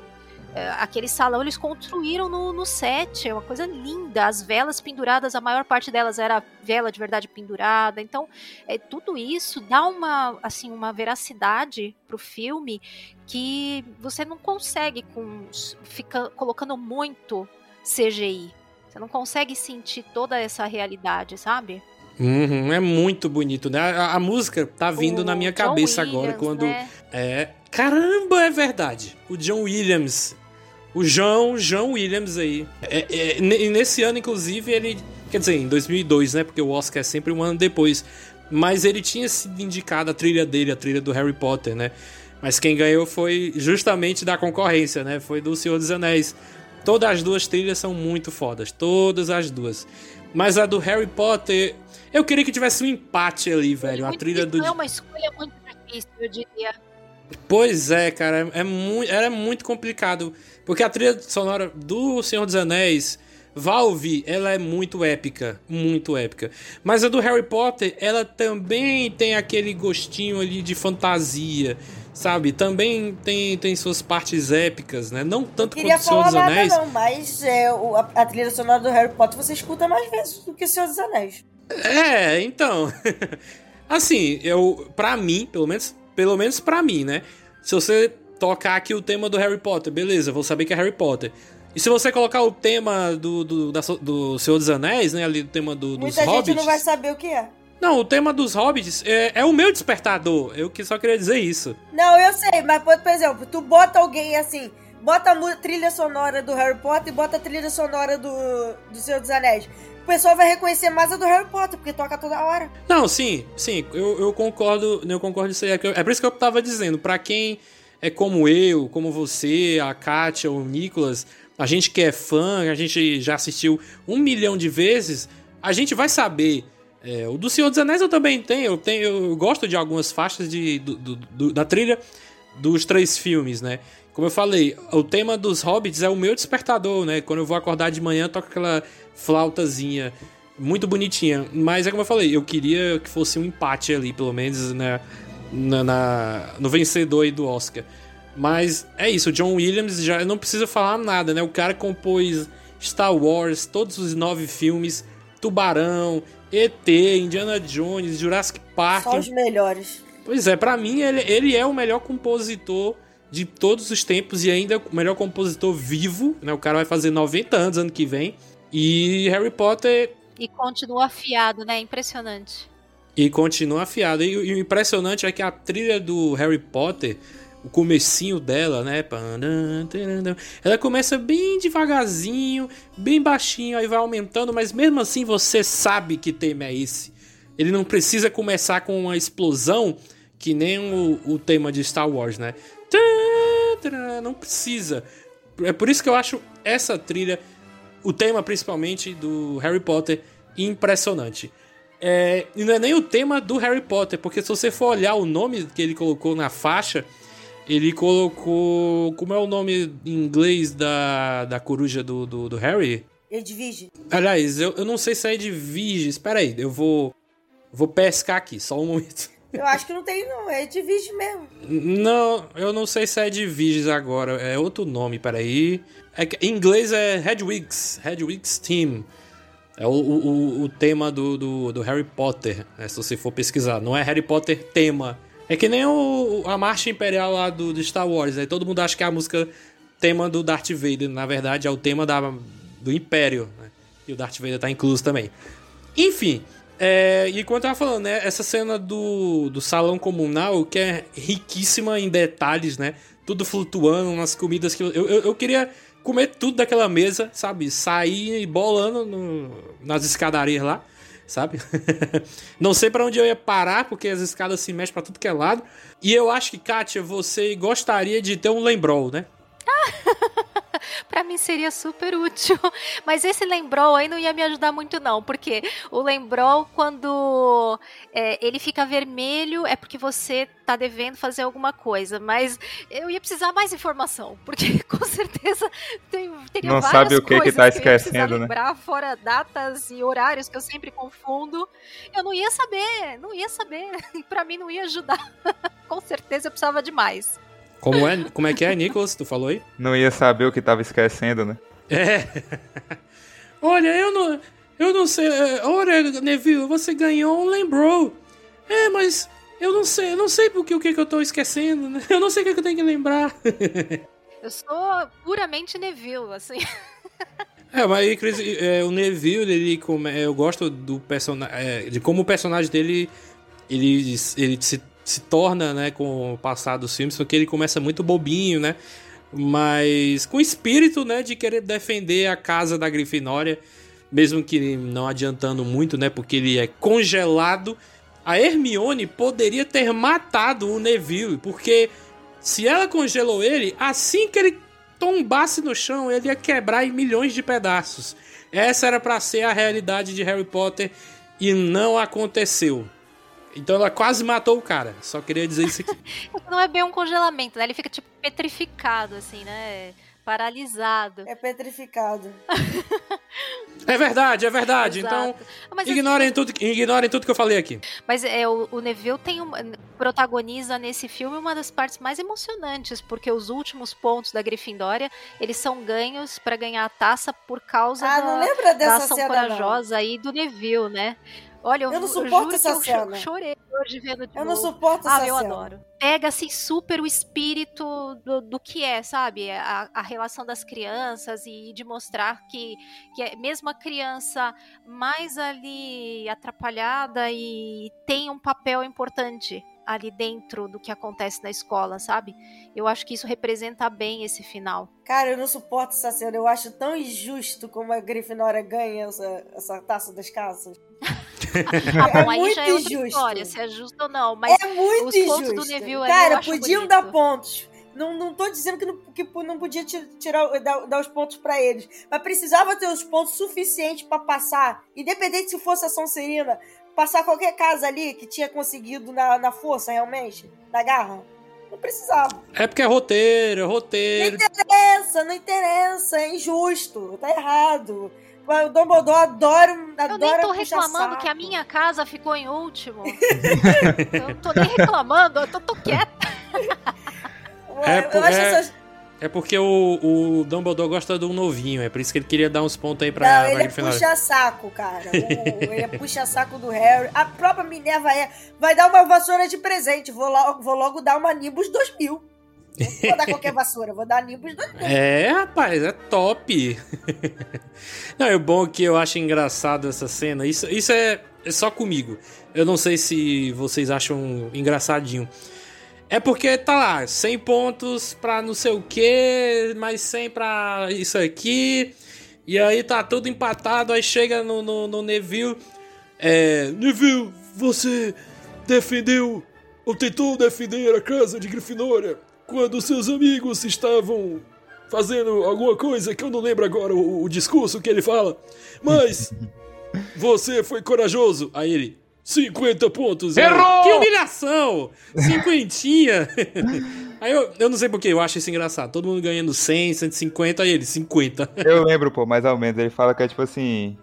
É, aquele salão eles construíram no, no set, é uma coisa linda. As velas penduradas, a maior parte delas era vela de verdade pendurada. Então, é, tudo isso dá uma, assim, uma veracidade pro filme que você não consegue com fica colocando muito CGI. Você não consegue sentir toda essa realidade, sabe? Uhum, é muito bonito, né? A, a música tá vindo o na minha John cabeça Williams, agora quando. Né? É. Caramba, é verdade. O John Williams. O João, João Williams aí. É, é, e nesse ano, inclusive, ele. Quer dizer, em 2002, né? Porque o Oscar é sempre um ano depois. Mas ele tinha sido indicado a trilha dele, a trilha do Harry Potter, né? Mas quem ganhou foi justamente da concorrência, né? Foi do Senhor dos Anéis. Todas as duas trilhas são muito fodas, todas as duas. Mas a do Harry Potter, eu queria que tivesse um empate ali, velho. a trilha do. É uma escolha muito difícil, eu diria. Pois é, cara, é muito, era muito complicado. Porque a trilha sonora do Senhor dos Anéis, Valve, ela é muito épica, muito épica. Mas a do Harry Potter, ela também tem aquele gostinho ali de fantasia sabe? Também tem, tem suas partes épicas, né? Não tanto quanto o Senhor dos Anéis. Nada, não, mas é, o, a, a, trilha sonora do Harry Potter você escuta mais vezes do que o Senhor dos Anéis. É, então. assim, eu, pra mim, pelo menos, pelo menos pra mim, né? Se você tocar aqui o tema do Harry Potter, beleza, vou saber que é Harry Potter. E se você colocar o tema do, do, da, do Senhor dos Anéis, né? Ali o tema do, dos Muita Muita gente não vai saber o que é. Não, o tema dos hobbits é, é, o meu despertador. Eu que só queria dizer isso. Não, eu sei, mas por exemplo, tu bota alguém assim, bota a trilha sonora do Harry Potter e bota a trilha sonora do, do Senhor dos Anéis. O pessoal vai reconhecer mais a do Harry Potter, porque toca toda hora. Não, sim, sim, eu, eu concordo, eu concordo isso aí. É, é por isso que eu tava dizendo, para quem é como eu, como você, a Kátia, o Nicolas, a gente que é fã, a gente já assistiu um milhão de vezes, a gente vai saber. É, o do Senhor dos Anéis eu também tenho, eu tenho, eu gosto de algumas faixas de, do, do, do, da trilha dos três filmes, né? Como eu falei, o tema dos Hobbits é o meu despertador, né? Quando eu vou acordar de manhã, toca aquela flautazinha muito bonitinha. Mas é como eu falei, eu queria que fosse um empate ali, pelo menos, né? Na, na, no vencedor aí do Oscar. Mas é isso, o John Williams já não precisa falar nada, né? O cara compôs Star Wars, todos os nove filmes, Tubarão, ET, Indiana Jones, Jurassic Park. Só os melhores. Pois é, para mim ele, ele é o melhor compositor de todos os tempos e ainda o melhor compositor vivo, né? O cara vai fazer 90 anos ano que vem. E Harry Potter. E continua afiado, né? Impressionante. E continua afiado. E, e o impressionante é que a trilha do Harry Potter o comecinho dela, né? Ela começa bem devagarzinho, bem baixinho, aí vai aumentando, mas mesmo assim você sabe que tema é esse. Ele não precisa começar com uma explosão que nem o, o tema de Star Wars, né? Não precisa. É por isso que eu acho essa trilha, o tema principalmente do Harry Potter, impressionante. É, e não é nem o tema do Harry Potter, porque se você for olhar o nome que ele colocou na faixa, ele colocou. Como é o nome em inglês da, da coruja do, do, do Harry? Edvige. Aliás, eu, eu não sei se é Edvige. Espera aí, eu vou. Vou pescar aqui, só um momento. Eu acho que não tem, não. É Edvige mesmo. Não, eu não sei se é Edviges agora. É outro nome, peraí. É, em inglês é Hedwigs. Hedwigs Team. É o, o, o tema do, do, do Harry Potter, né, se você for pesquisar. Não é Harry Potter tema. É que nem o, a marcha imperial lá do, do Star Wars, né? Todo mundo acha que é a música tema do Darth Vader. Na verdade, é o tema da, do Império, né? E o Darth Vader tá incluso também. Enfim, é, e eu tava falando, né? Essa cena do, do salão comunal, que é riquíssima em detalhes, né? Tudo flutuando, umas comidas que eu, eu, eu queria comer tudo daquela mesa, sabe? Sair bolando no, nas escadarias lá sabe? não sei para onde eu ia parar, porque as escadas se mexem para tudo que é lado. E eu acho que, Kátia, você gostaria de ter um lembrol, né? para mim seria super útil. Mas esse lembrol aí não ia me ajudar muito, não. Porque o lembrol, quando é, ele fica vermelho, é porque você tá devendo fazer alguma coisa. Mas eu ia precisar mais informação. Porque com certeza tem, teria não sabe o que coisas que tá que esquecendo, eu né? lembrar, fora datas e horários que eu sempre confundo. Eu não ia saber, não ia saber. E pra mim não ia ajudar. com certeza eu precisava de mais. Como é, como é que é, Nicholas? Tu falou aí? Não ia saber o que tava esquecendo, né? É. Olha, eu não. Eu não sei. é, Olha, Neville, você ganhou um lembrou. É, mas eu não sei, eu não sei porque o que, que eu tô esquecendo, né? Eu não sei o que, que eu tenho que lembrar. Eu sou puramente Neville, assim. É, mas aí, Chris, é, o Neville, ele come- eu gosto do personagem. de como o personagem dele ele, ele se, se torna, né, com o passar dos filmes, porque ele começa muito bobinho, né? Mas com espírito, né, de querer defender a casa da Grifinória, mesmo que não adiantando muito, né, porque ele é congelado. A Hermione poderia ter matado o Neville, porque se ela congelou ele, assim que ele tombasse no chão, ele ia quebrar em milhões de pedaços. Essa era pra ser a realidade de Harry Potter e não aconteceu. Então ela quase matou o cara. Só queria dizer isso aqui. Não é bem um congelamento, né? Ele fica tipo petrificado, assim, né? Paralisado. É petrificado. É verdade, é verdade. Exato. Então, Mas, assim, ignorem tudo, ignorem tudo que eu falei aqui. Mas é, o, o Neville tem um, protagoniza nesse filme uma das partes mais emocionantes, porque os últimos pontos da Grifindória, eles são ganhos pra ganhar a taça por causa Ah, da, não lembra da dessa ação corajosa aí do Neville, né? Olha, eu, Eu não eu suporto juro essa que eu cho- cena. chorei hoje vendo de Eu não novo. suporto Ah, essa eu cena. adoro. Pega, assim, super o espírito do, do que é, sabe? A, a relação das crianças e de mostrar que, que é, mesmo a criança mais ali atrapalhada e tem um papel importante ali dentro do que acontece na escola, sabe? Eu acho que isso representa bem esse final. Cara, eu não suporto essa cena. Eu acho tão injusto como a Grifinória ganha essa, essa taça das casas. ah, bom, É aí já é muito outra injusto. história, se é justo ou não. Mas é muito os injusto. pontos do Neville Cara, podiam bonito. dar pontos. Não, não tô dizendo que não, que não podia ti- tirar, dar, dar os pontos pra eles. Mas precisava ter os pontos suficientes pra passar. Independente se fosse a Sonserina, passar qualquer casa ali que tinha conseguido na, na força, realmente, na garra. Não precisava. É porque é roteiro, é Não roteiro. interessa, não interessa. É injusto. Tá errado. O Dumbledore adora, Eu adora nem tô reclamando saco. que a minha casa ficou em último. eu não tô nem reclamando, eu tô, tô quieta. Ué, É, eu acho é- essas- É porque o, o Dumbledore gosta do novinho, é por isso que ele queria dar uns pontos aí pra, Não, pra ele é Grifinória. puxa-saco, cara. O- ele é puxa-saco do Harry. A própria Minerva é. Vai dar uma vassoura de presente. Vou, logo, vou logo dar uma Nimbus 2000. Não vou dar qualquer vassoura, vou dar Nimbus 2000. É, rapaz, é top. não, é bom que eu acho engraçado essa cena. Isso, isso é, é só comigo. Eu não sei se vocês acham engraçadinho. É porque tá lá, 100 pontos pra não sei o que, mais 100 pra isso aqui. E aí tá tudo empatado, aí chega no, no, no Neville. É, Neville, você defendeu ou tentou defender a casa de Grifinória quando seus amigos estavam fazendo alguma coisa que eu não lembro agora o, o discurso que ele fala. Mas você foi corajoso. Aí ele, 50 pontos. Errou! Que humilhação! Cinquentinha. Aí eu, eu não sei porquê, eu acho isso engraçado. Todo mundo ganhando 100, 150, aí ele, 50. Eu lembro, pô, mais ou menos. Ele fala que é tipo assim: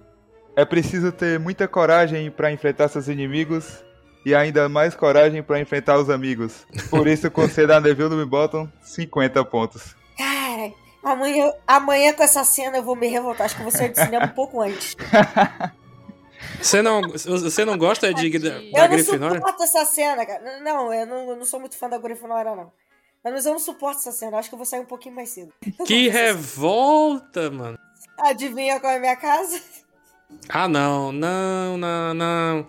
é preciso ter muita coragem pra enfrentar seus inimigos e ainda mais coragem pra enfrentar os amigos. Por isso, concedo a Neville me botam 50 pontos. Cara, amanhã, amanhã com essa cena eu vou me revoltar. Acho que eu vou sair do cinema um pouco antes. Você não, você não gosta de, da, Tadinho. da eu não Grifinória? suporto essa cena, cara. Não, eu não, eu não sou muito fã da Grifinória, não. Mas eu não suporto essa cena. Acho que eu vou sair um pouquinho mais cedo. Eu Que revolta, mano. Adivinha qual é a minha casa? Ah, não, não, não, não.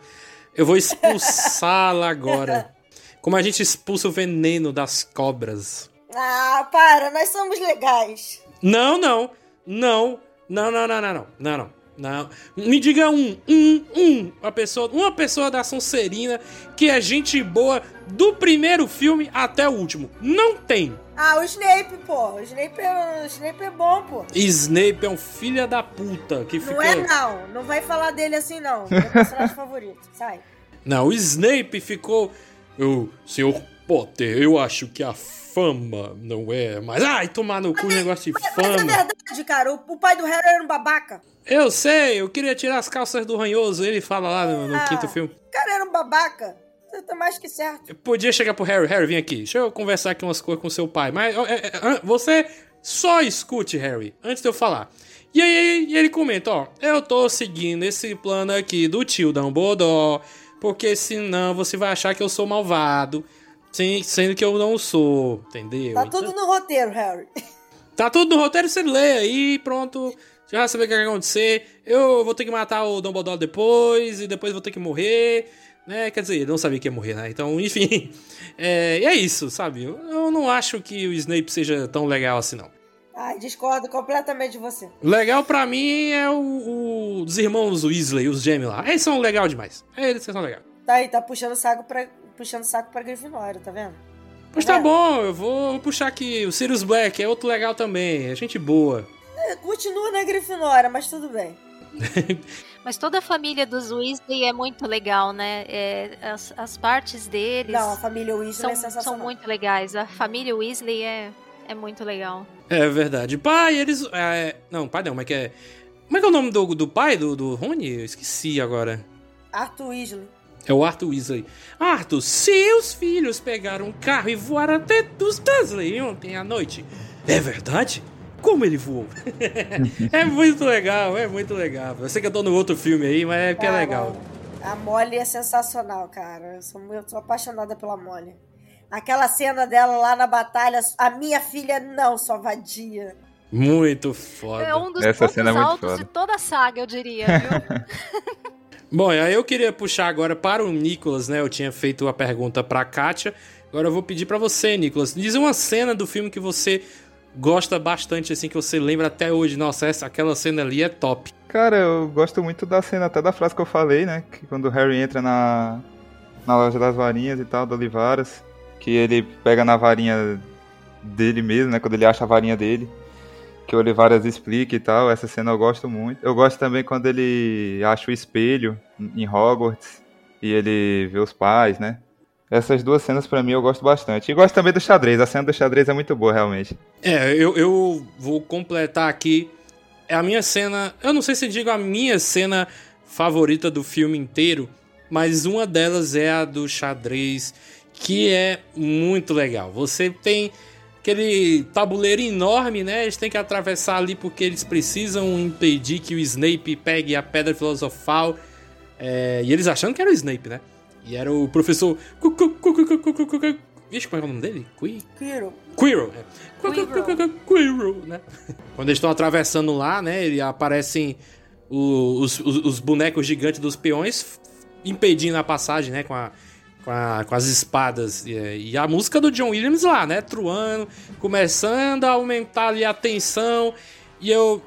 Eu vou expulsá-la agora. Como a gente expulsa o veneno das cobras. Ah, para, nós somos legais. Não, não. Não. Não, não, não, não, não. Não, não. Não. Me diga um, um, um, uma pessoa, uma pessoa da Sonserina que é gente boa do primeiro filme até o último. Não tem. Ah, o Snape, pô. O Snape é, o Snape é bom, pô. Snape é um filho da puta que fica. Não é não. Não vai falar dele assim, não. Meu personagem favorito. Sai. Não, o Snape ficou. Eu, senhor Potter, eu acho que a fama não é mais. Ai, tomar no cu o negócio de Mas é fama. verdade, cara. O, o pai do Harry era um babaca. Eu sei, eu queria tirar as calças do ranhoso. Ele fala lá no, no Ah. quinto filme. O cara era um babaca. Você tá mais que certo. Eu podia chegar pro Harry, Harry, vem aqui. Deixa eu conversar aqui umas coisas com seu pai. Mas é, é, você só escute, Harry, antes de eu falar. E aí e ele comenta, ó, eu tô seguindo esse plano aqui do tio Dumbledore, porque senão você vai achar que eu sou malvado, sim, sendo que eu não sou, entendeu? Tá Então- tudo no roteiro, Harry. Tá tudo no roteiro, você lê aí, pronto. Já vai saber o que vai acontecer. Eu vou ter que matar o Dumbledore depois, e depois vou ter que morrer, né? Quer dizer, ele não sabia que ia morrer, né? Então, enfim. É, e é isso, sabe? Eu, não acho que o Snape seja tão legal assim, não. Ai, discordo completamente de você. Legal pra mim é o, o- os irmãos Weasley, os gêmeos lá. Eles são legal demais. Eles são legais. Tá aí, tá puxando saco pra, puxando saco pra Grifinória, tá vendo? Pois tá bom, eu vou, vou puxar aqui. O Sirius Black é outro legal também. É gente boa. É, Continua na Grifinória, mas tudo bem. Mas toda a família dos Weasley é muito legal, né? É, as, as partes deles Não, a família Weasley são, é sensacional. são muito legais. A família Weasley é, é muito legal. É verdade. Pai, eles. é, não, pai não, mas que é. Como é que é o nome do, do pai do, do Rony? Eu esqueci agora. Arthur Weasley. É o Arthur Weasley. Arthur, seus filhos pegaram um carro e voaram até dos Dursley ontem à noite. É verdade? Como ele voou? é muito legal, é muito legal. Eu sei que eu tô no outro filme aí, mas é que é legal. A Molly é sensacional, cara. Eu sou, eu sou apaixonada pela Molly. Aquela cena dela lá na batalha, a minha filha não, sua vadia. Muito foda. É um dos Essa pontos cena é muito altos foda. de toda a saga, eu diria, viu? Bom, aí eu queria puxar agora para o Nicolas, né? Eu tinha feito a pergunta para a Kátia. Agora eu vou pedir para você, Nicolas. Diz uma cena do filme que você gosta bastante, assim, que você lembra até hoje. Nossa, essa, aquela cena ali é top. Cara, eu gosto muito da cena, até da frase que eu falei, né? Que quando o Harry entra na, na loja das varinhas e tal, do Olivaras, que ele pega na varinha dele mesmo, né? Quando ele acha a varinha dele. Que o Olivaras explica e tal. Essa cena eu gosto muito. Eu gosto também quando ele acha o espelho em Hogwarts e ele vê os pais, né? Essas duas cenas para mim eu gosto bastante. E gosto também do xadrez. A cena do xadrez é muito boa, realmente. É, eu, eu vou completar aqui. É a minha cena. Eu não sei se digo a minha cena favorita do filme inteiro, mas uma delas é a do xadrez, que é muito legal. Você tem aquele tabuleiro enorme, né? Eles têm que atravessar ali porque eles precisam impedir que o Snape pegue a pedra filosofal. É, e eles achando que era o Snape, né? E era o professor. Vixe, como é o nome dele? Quirrell. Quirrell, é. Quirrell, né? Quando eles estão atravessando lá, né? E aparecem os, os, os, bonecos gigantes dos peões impedindo a passagem, né? Com, a, com, a, com as espadas. E, e, a música do John Williams lá, né? Truando, começando a aumentar ali a tensão. E eu,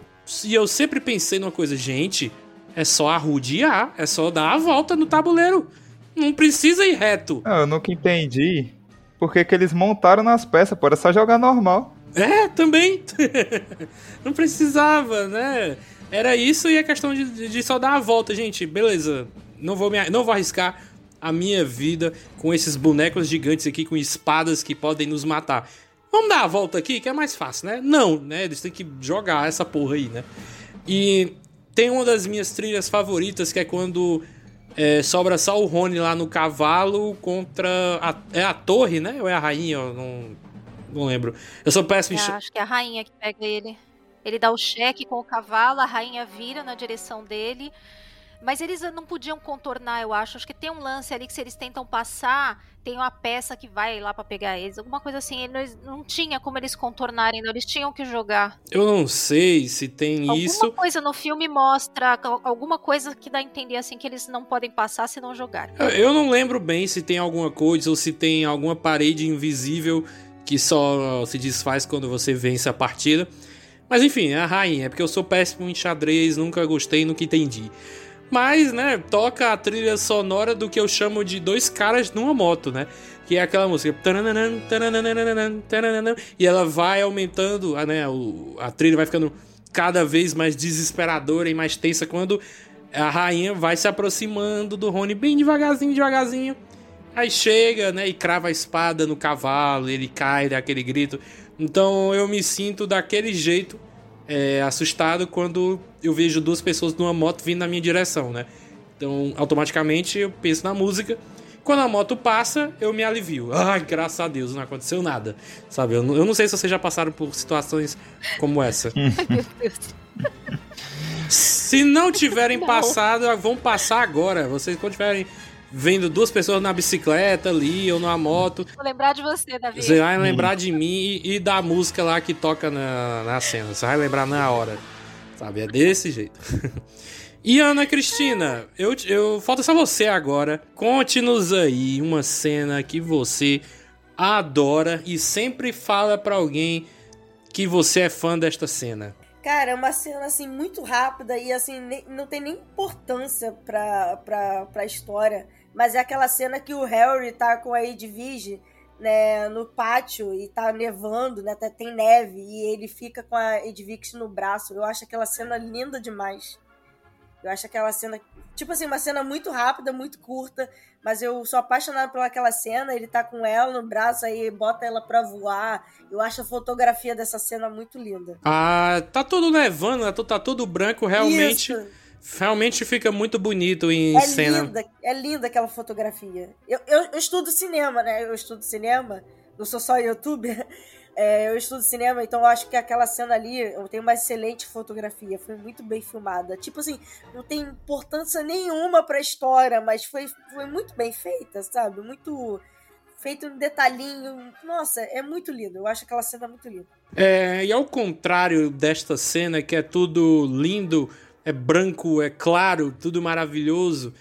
e eu sempre pensei numa coisa, gente, é só arrudear, é só dar a volta no tabuleiro. Não precisa ir reto. Não, eu nunca entendi por que, eles montaram nas peças, pô, era só jogar normal. É, também. não precisava, né? Era isso e a questão de, de só dar a volta, gente. Beleza, não vou, me, não vou arriscar a minha vida com esses bonecos gigantes aqui com espadas que podem nos matar. Vamos dar a volta aqui, que é mais fácil, né? Não, né? Eles têm que jogar essa porra aí, né? E tem uma das minhas trilhas favoritas que é quando é, sobra só o Rony lá no cavalo contra. A, é a torre, né? Ou é a rainha? Não, não lembro. Eu sou péssimo em. acho que é a rainha que pega ele. Ele dá o cheque com o cavalo, a rainha vira na direção dele. Mas eles não podiam contornar, eu acho. Acho que tem um lance ali que se eles tentam passar, tem uma peça que vai lá para pegar eles. Alguma coisa assim. Eles não tinha como eles contornarem, não. Eles tinham que jogar. Eu não sei se tem alguma isso. Alguma coisa no filme mostra alguma coisa que dá a entender assim que eles não podem passar se não jogar. Eu não lembro bem se tem alguma coisa ou se tem alguma parede invisível que só se desfaz quando você vence a partida. Mas enfim, é a rainha, é porque eu sou péssimo em xadrez, nunca gostei, nunca entendi. Mas, né, toca a trilha sonora do que eu chamo de dois caras numa moto, né? Que é aquela música. E ela vai aumentando, né? A trilha vai ficando cada vez mais desesperadora e mais tensa quando a rainha vai se aproximando do Rony bem devagarzinho, devagarzinho. Aí chega, né, e crava a espada no cavalo, ele cai, dá aquele grito. Então eu me sinto daquele jeito é, assustado quando eu vejo duas pessoas numa moto vindo na minha direção, né? Então, automaticamente eu penso na música. Quando a moto passa, eu me alivio. Ai, graças a Deus, não aconteceu nada. Sabe? Eu não, eu não sei se vocês já passaram por situações como essa. se não tiverem não. passado, vão passar agora. Vocês, quando tiverem vendo duas pessoas na bicicleta ali ou numa moto. Vou lembrar de você, Davi. Você vai lembrar de mim e, e da música lá que toca na, na cena. Você vai lembrar na hora. Sabe? É desse jeito. E Ana Cristina, eu, eu falta só você agora. Conte-nos aí uma cena que você adora e sempre fala para alguém que você é fã desta cena. Cara, é uma cena assim muito rápida e assim nem, não tem nem importância pra, pra, pra história. Mas é aquela cena que o Harry tá com a Edwige, né, no pátio e tá nevando, né, tem neve e ele fica com a Edwige no braço. Eu acho aquela cena linda demais. Eu acho aquela cena, tipo assim, uma cena muito rápida, muito curta, mas eu sou apaixonada pelaquela cena. Ele tá com ela no braço, aí bota ela pra voar. Eu acho a fotografia dessa cena muito linda. Ah, tá tudo nevando, né? tá tudo branco, realmente. Isso Realmente fica muito bonito em é cena. Linda, é linda aquela fotografia. Eu, eu, eu, estudo cinema, né? Eu estudo cinema, não sou só youtuber. É, eu estudo cinema, então eu acho que aquela cena ali eu tenho uma excelente fotografia. Foi muito bem filmada. Tipo assim, não tem importância nenhuma pra história, mas foi, foi muito bem feita, sabe? Muito feito um detalhinho. Nossa, é muito lindo. Eu acho aquela cena muito linda. É, e ao contrário desta cena, que é tudo lindo é branco, é claro, tudo maravilhoso.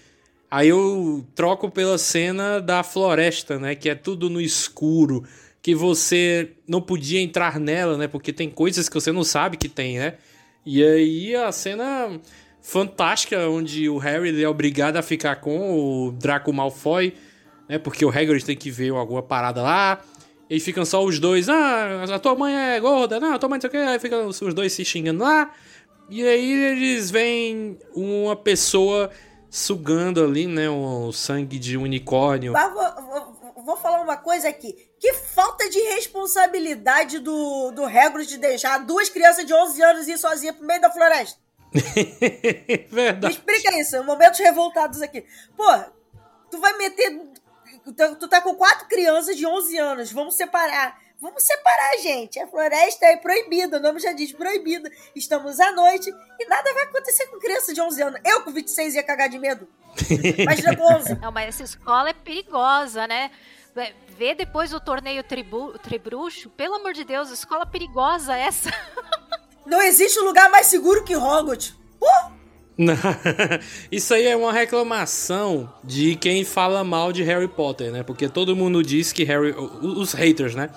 Aí eu troco pela cena da floresta, né? Que é tudo no escuro, que você não podia entrar nela, né? Porque tem coisas que você não sabe que tem, né? E aí a cena fantástica onde o Harry é obrigado a ficar com o Draco Malfoy, né? Porque o Hagrid tem que ver alguma parada lá. E ficam só os dois, ah, a tua mãe é gorda, não, a tua mãe não sei o que, aí ficam os dois se xingando lá. E aí eles veem uma pessoa sugando ali, né, o sangue de unicórnio. Vou, vou- falar uma coisa aqui. Que falta de responsabilidade do, do Hagrid de deixar duas crianças de 11 anos ir sozinha pro meio da floresta. Me Verdade. explica isso, momentos revoltados aqui. Pô, tu vai meter. Tu, tu tá com quatro crianças de 11 anos, vamos separar. Vamos separar, gente. A floresta é proibida, o nome já diz proibida. Estamos à noite e nada vai acontecer com criança de 11 anos. Eu com 26 ia cagar de medo. Imagina com 11. Não, mas essa escola é perigosa, né? Vê depois do torneio tribu, Tribruxo, pelo amor de Deus, escola perigosa essa. Não existe lugar mais seguro que Hogwarts. Isso aí é uma reclamação de quem fala mal de Harry Potter, né? Porque todo mundo diz que Harry. o- Os haters, né?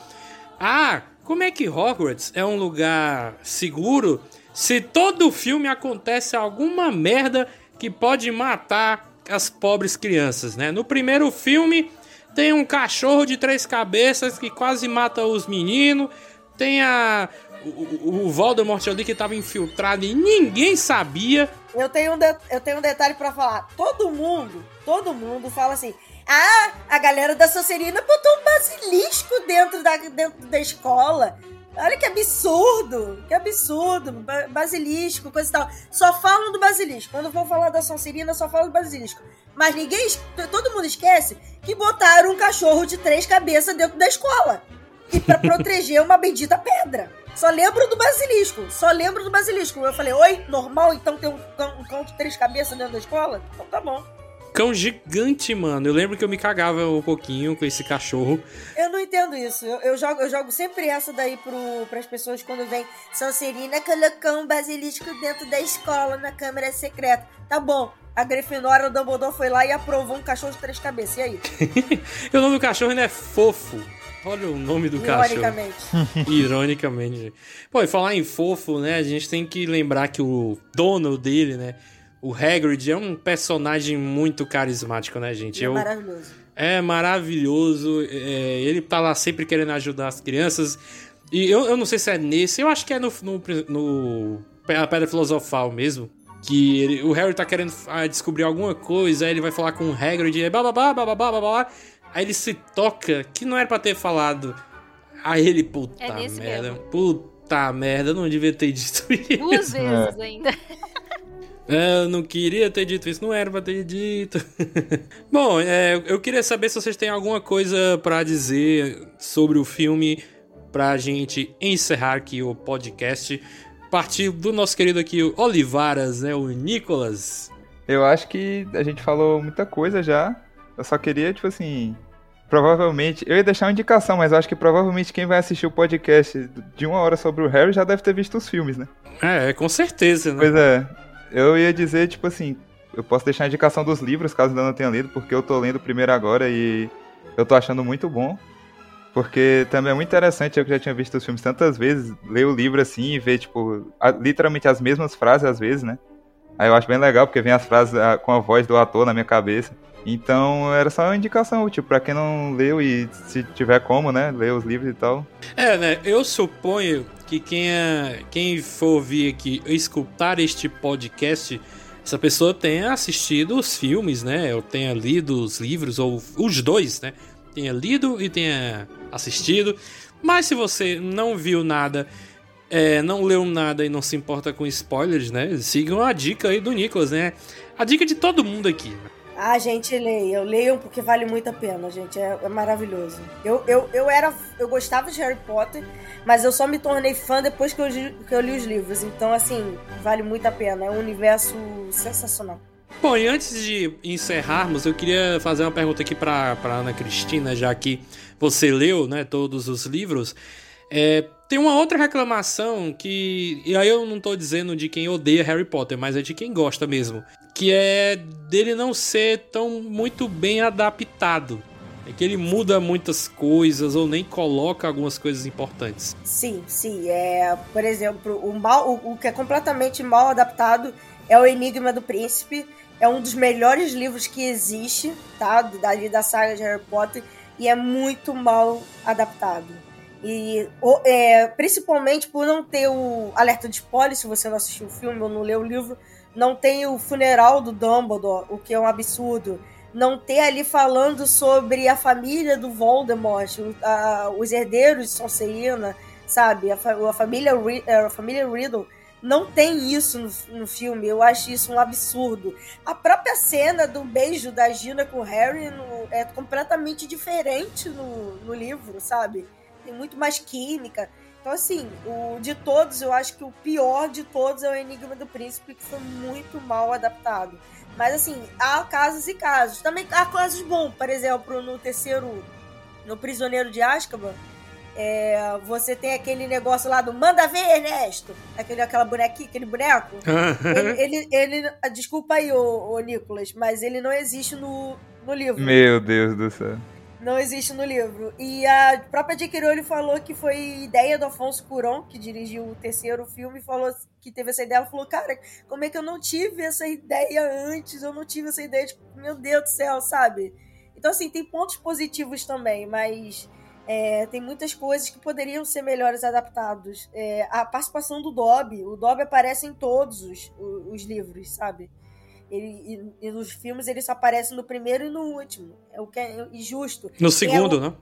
Ah, como é que Hogwarts é um lugar seguro se todo filme acontece alguma merda que pode matar as pobres crianças, né? No primeiro filme tem um cachorro de três cabeças que quase mata os meninos. Tem a. O, o- Voldemort ali que tava infiltrado e ninguém sabia. eu tenho um, de- eu tenho um detalhe pra falar. Todo mundo, todo mundo fala assim. Ah, a galera da Sonserina botou um basilisco dentro da, dentro da escola. Olha que absurdo, que absurdo, ba- basilisco, coisa e tal. Só falam do basilisco. Quando vão falar da Sonserina, só falam do basilisco. Mas ninguém, todo mundo esquece que botaram um cachorro de três cabeças dentro da escola. E pra proteger uma bendita pedra. Só lembro do basilisco. Só lembro do basilisco. Eu falei, oi, normal então ter um cão, um cão de três cabeças dentro da escola? Então tá bom. Cão gigante, mano. Eu lembro que eu me cagava um pouquinho com esse cachorro. Eu não entendo isso. Eu, eu jogo, eu jogo sempre essa daí pro, pras pessoas quando vem Sonserina colocou um basilisco dentro da escola na câmara secreta. Tá bom. A Grifinória, o Dumbledore foi lá e aprovou um cachorro de três cabeças. E aí? O nome do cachorro ainda é fofo. Olha o nome do cachorro. Ironicamente. Ironicamente. gente. Pô, e falar em fofo, né? A gente tem que lembrar que o dono dele, né? O Hagrid é um personagem muito carismático, né, gente? É Eu, maravilhoso. é maravilhoso. é, ele tá lá sempre querendo ajudar as crianças. E eu, eu não sei se é nesse, eu acho que é no, no, no a Pedra Filosofal mesmo. Que ele- o Harry tá querendo ah, descobrir alguma coisa, aí ele vai falar com o Hagrid, e bababá, bababá, babá. Aí ele se toca, que não era pra ter falado. Aí ele, puta É merda, mesmo. puta merda, eu não devia ter dito isso. Duas vezes ainda. Eu não queria ter dito isso, não era pra ter dito. Bom, é, eu queria saber se vocês têm alguma coisa pra dizer sobre o filme pra gente encerrar aqui o podcast. Partir do nosso querido aqui, o Olivaras, né? O Nicolas. Eu acho que a gente falou muita coisa já. Eu só queria, tipo assim. Provavelmente. Eu ia deixar uma indicação, mas eu acho que provavelmente quem vai assistir o podcast de uma hora sobre o Harry já deve ter visto os filmes, né? É, com certeza, né? Pois é. Eu ia dizer, tipo assim. Eu posso deixar a indicação dos livros, caso ainda não tenha lido, porque eu tô lendo o primeiro agora e eu tô achando muito bom. Porque também é muito interessante, eu que já tinha visto os filmes tantas vezes, ler o livro assim e ver, tipo, a- literalmente as mesmas frases às vezes, né? Aí eu acho bem legal, porque vem as frases ah, com a voz do ator na minha cabeça. Então era só uma indicação, tipo, pra quem não leu e se tiver como, né, ler os livros e tal. É, né? Eu suponho que quem, é, quem for vir aqui escutar este podcast, essa pessoa tenha assistido os filmes, né? Ou tenha lido os livros, ou os dois, né? Tenha lido e tenha assistido. Mas se você não viu nada, é, não leu nada e não se importa com spoilers, né? Sigam a dica aí do Nicolas, né? A dica de todo mundo aqui. Ah, gente, leiam. Leiam porque vale muito a pena, gente. É, é maravilhoso. Eu, eu, eu era. Eu gostava de Harry Potter, mas eu só me tornei fã depois que eu, li- que eu li os livros. Então, assim, vale muito a pena. É um universo sensacional. Bom, e antes de encerrarmos, eu queria fazer uma pergunta aqui para Ana Cristina, já que você leu né, todos os livros. É, tem uma outra reclamação que. E aí eu não tô dizendo de quem odeia Harry Potter, mas é de quem gosta mesmo. Que é dele não ser tão muito bem adaptado. É que ele muda muitas coisas ou nem coloca algumas coisas importantes. Sim, sim. É, por exemplo, o, mal, o, o que é completamente mal adaptado é o Enigma do Príncipe. É um dos melhores livros que existe, tá? Dali da saga de Harry Potter. E é muito mal adaptado. E é, principalmente por não ter o alerta de spoiler, se você não assistiu o filme ou não leu o livro, não tem o funeral do Dumbledore, o que é um absurdo. Não ter ali falando sobre a família do Voldemort, a, os herdeiros de Sonserina, sabe? A, a, família, a família Riddle. Não tem isso no, no, filme, eu acho isso um absurdo. A própria cena do beijo da Gina com o Harry no, é completamente diferente no, no livro, sabe? Tem muito mais química. Então, assim, o de todos, eu acho que o pior de todos é o Enigma do Príncipe, que foi muito mal adaptado. Mas, assim, há casos e casos. Também há casos bons, por exemplo, no terceiro, no Prisioneiro de Azkaban, é, você tem aquele negócio lá do manda ver, Ernesto. Aquele, aquela bonequinha, aquele boneco. ele, ele, ele, Desculpa aí, ô, ô, Nicolas, mas ele não existe no, no livro. Meu Deus do céu. Não existe no livro. E a própria J.K. Rowling falou que foi ideia do Afonso Curon, que dirigiu o terceiro filme, falou que teve essa ideia. Ela falou, cara, como é que eu não tive essa ideia antes? Eu não tive essa ideia, meu Deus do céu, sabe? Então, assim, tem pontos positivos também, mas é, tem muitas coisas que poderiam ser melhores adaptados. É, a participação do Dobby, o Dobby aparece em todos os, os, os livros, sabe? Ele, e, e, nos filmes ele só aparece no primeiro e no último. É o que é injusto. No segundo, é o, né?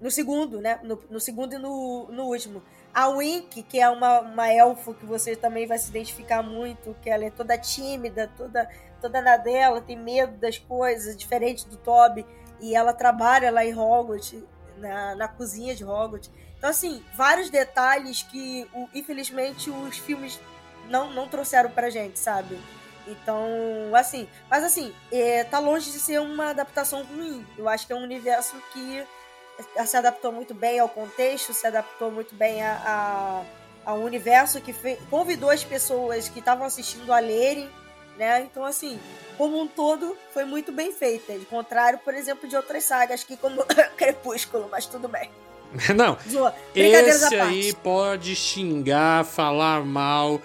No segundo, né? No, no, segundo e no, no último. A Wink, que é uma, uma elfo que você também vai se identificar muito, que ela é toda tímida, toda, toda na dela, tem medo das coisas, diferente do Toby. E ela trabalha lá em Hogwarts na, na cozinha de Hogwarts. Então, assim, vários detalhes que, o, infelizmente, os filmes não, não trouxeram pra gente, sabe? Então, assim, mas assim, é, tá longe de ser uma adaptação ruim. Eu acho que é um universo que se adaptou muito bem ao contexto, se adaptou muito bem a, a, ao universo que convidou as pessoas que estavam assistindo a lerem, né? Então, assim, como um todo, foi muito bem feita. De contrário, por exemplo, de outras sagas, que como Crepúsculo, mas tudo bem. Não, esse aí pode xingar, falar mal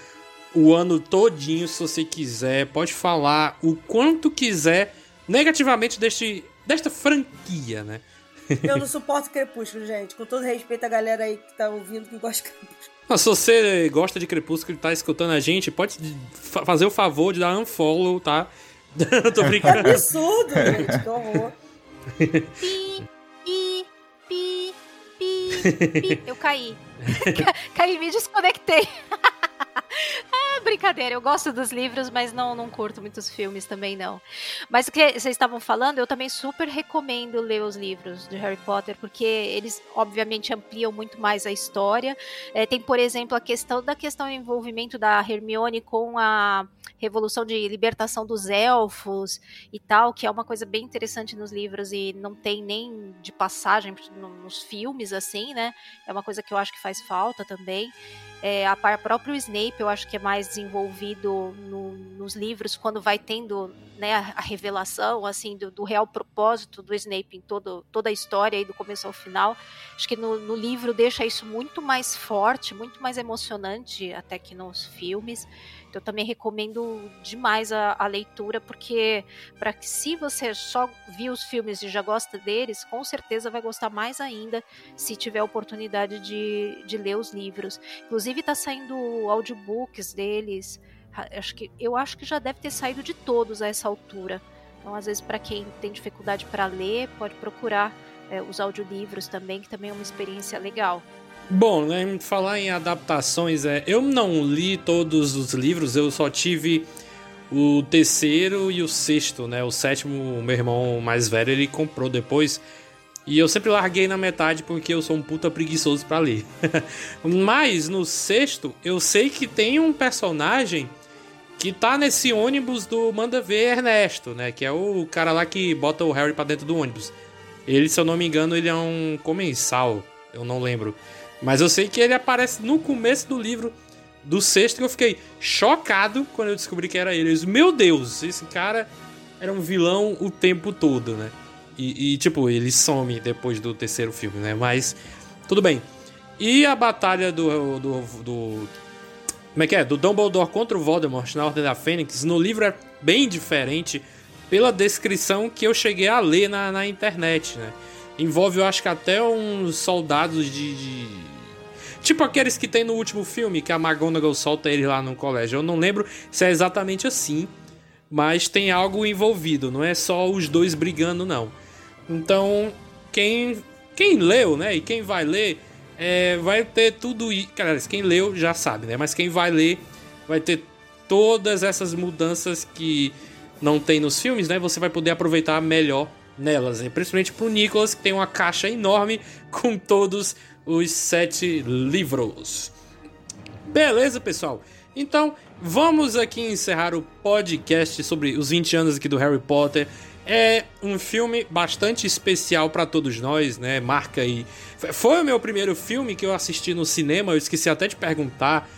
o ano todinho, se você quiser. Pode falar o quanto quiser negativamente deste, desta franquia, né? Eu não suporto Crepúsculo, gente. Com todo respeito à galera aí que tá ouvindo que gosta de Crepúsculo. Mas se você gosta de Crepúsculo e tá escutando a gente, pode fazer o favor de dar unfollow, tá? Tô brincando. É absurdo, gente. Que horror. Pi, pi, pi, pi, pi. Eu caí. caí, me desconectei. ah, brincadeira, eu gosto dos livros, mas não, não curto muitos filmes também, não. Mas o que vocês estavam falando, eu também super recomendo ler os livros de Harry Potter, porque eles, obviamente, ampliam muito mais a história. É, tem, por exemplo, a questão da questão do envolvimento da Hermione com a revolução de libertação dos elfos e tal, que é uma coisa bem interessante nos livros e não tem nem de passagem nos filmes, assim, né? É uma coisa que eu acho que faz falta também. É, a, a próprio Snape eu acho que é mais desenvolvido no, nos livros quando vai tendo né, a, a revelação assim do, do, real propósito do Snape em todo, toda a história aí do começo ao final acho que no, no, livro deixa isso muito mais forte muito mais emocionante até que nos filmes eu também recomendo demais a, a leitura, porque para que se você só viu os filmes e já gosta deles, com certeza vai gostar mais ainda se tiver a oportunidade de, de ler os livros. Inclusive está saindo audiobooks deles. Acho que, eu acho que já deve ter saído de todos a essa altura. Então, às vezes, para quem tem dificuldade para ler, pode procurar é, os audiolivros também, que também é uma experiência legal. Bom, né, falar em adaptações, é, eu não li todos os livros, eu só tive o terceiro e o sexto, né? O sétimo, meu irmão mais velho, ele comprou depois. E eu sempre larguei na metade porque eu sou um puta preguiçoso para ler. Mas no sexto, eu sei que tem um personagem que tá nesse ônibus do Manda Ver Ernesto, né? Que é o cara lá que bota o Harry para dentro do ônibus. Ele, se eu não me engano, ele é um comensal, eu não lembro. Mas eu sei que ele aparece no começo do livro do sexto que eu fiquei chocado quando eu descobri que era ele. Eu disse, Meu Deus, esse cara era um vilão o tempo todo, né? E, e, tipo, ele some depois do terceiro filme, né? Mas tudo bem. E a batalha do, do, do como é que é? Do Dumbledore contra o Voldemort na Ordem da Fênix, no livro é bem diferente pela descrição que eu cheguei a ler na, na internet, né? Envolve, eu acho que até uns soldados de, de... Tipo aqueles que tem no último filme, que a McGonagall solta ele lá no colégio. Eu não lembro se é exatamente assim, mas tem algo envolvido, não é só os dois brigando, não. Então, quem, quem leu, né, e quem vai ler, é, vai ter tudo isso. Cara, quem leu já sabe, né? Mas quem vai ler vai ter todas essas mudanças que não tem nos filmes, né? Você vai poder aproveitar melhor nelas, né? principalmente pro Nicholas, que tem uma caixa enorme com todos os sete livros. Beleza, pessoal? Então, vamos aqui encerrar o podcast sobre os 20 anos aqui do Harry Potter. É um filme bastante especial para todos nós, né? Marca aí. Foi o meu primeiro filme que eu assisti no cinema. Eu esqueci até de perguntar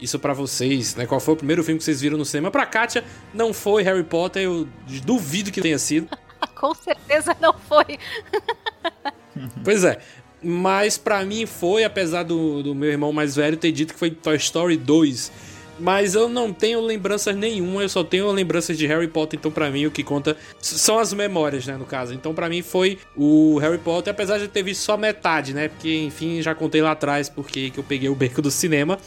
isso para vocês, né? Qual foi o primeiro filme que vocês viram no cinema? Pra Kátia, não foi Harry Potter. Eu duvido que tenha sido. Com certeza não foi. pois é. Mas para mim foi, apesar do, do meu irmão mais velho ter dito que foi Toy Story 2 mas eu não tenho lembranças nenhuma, eu só tenho lembranças de Harry Potter, então para mim o que conta são as memórias, né, no caso. Então para mim foi o Harry Potter, apesar de ter visto só metade, né, porque enfim, já contei lá atrás porque que eu peguei o beco do cinema.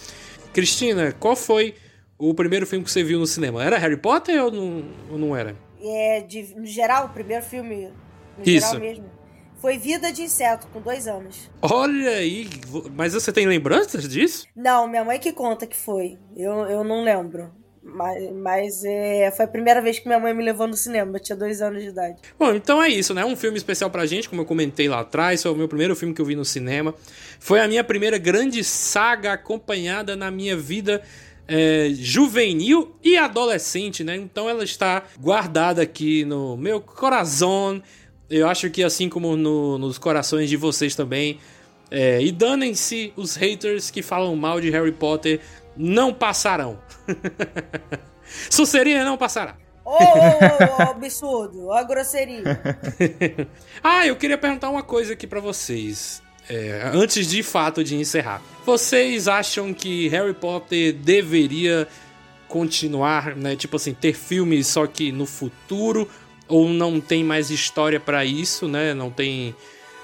Cristina, qual foi o primeiro filme que você viu no cinema? Era Harry Potter ou não, ou não era? É, de, no geral, o primeiro filme, no Isso. geral mesmo. Foi Vida de Inseto, com dois anos. Olha aí, mas você tem lembranças disso? Não, minha mãe que conta que foi. Eu, eu não lembro. Mas, mas é, foi a primeira vez que minha mãe me levou no cinema. Eu tinha dois anos de idade. Bom, então é isso, né? Um filme especial pra gente, como eu comentei lá atrás. Foi o meu primeiro filme que eu vi no cinema. Foi a minha primeira grande saga acompanhada na minha vida é, juvenil e adolescente, né? Então ela está guardada aqui no meu coração eu acho que assim como no, nos corações de vocês também. É, e danem-se os haters que falam mal de Harry Potter, não passarão. Sucerina não passará. Ô, oh, oh, oh, absurdo, a grosseria. ah, eu queria perguntar uma coisa aqui para vocês. É, antes de fato de encerrar. Vocês acham que Harry Potter deveria continuar, né? Tipo assim, ter filmes só que no futuro? ou não tem mais história para isso, né? Não tem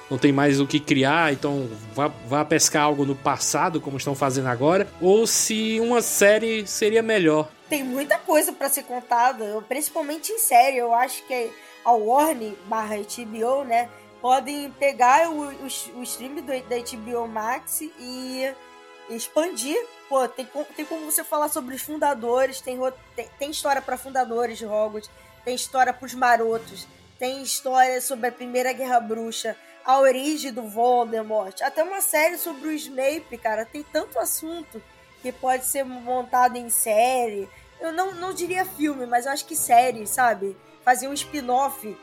não tem mais o que criar, então vá, vá pescar algo no passado, como estão fazendo agora, ou se uma série seria melhor. Tem muita coisa para ser contada, principalmente em série. Eu acho que a Warner barra HBO, né, podem pegar o, o, o stream do, da HBO Max e expandir. Pô, tem, tem como você falar sobre os fundadores, tem, tem, tem história para fundadores de Hogwarts, tem história pros marotos, tem história sobre a Primeira Guerra Bruxa, a origem do Voldemort, até uma série sobre o Snape, cara. Tem tanto assunto que pode ser montado em série. Eu não, não diria filme, mas eu acho que série, sabe? Fazer um spin-off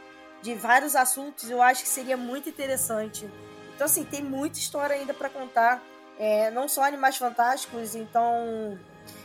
de vários assuntos, eu acho que seria muito interessante. Então, assim, tem muita história ainda para contar. É, não só Animais Fantásticos, então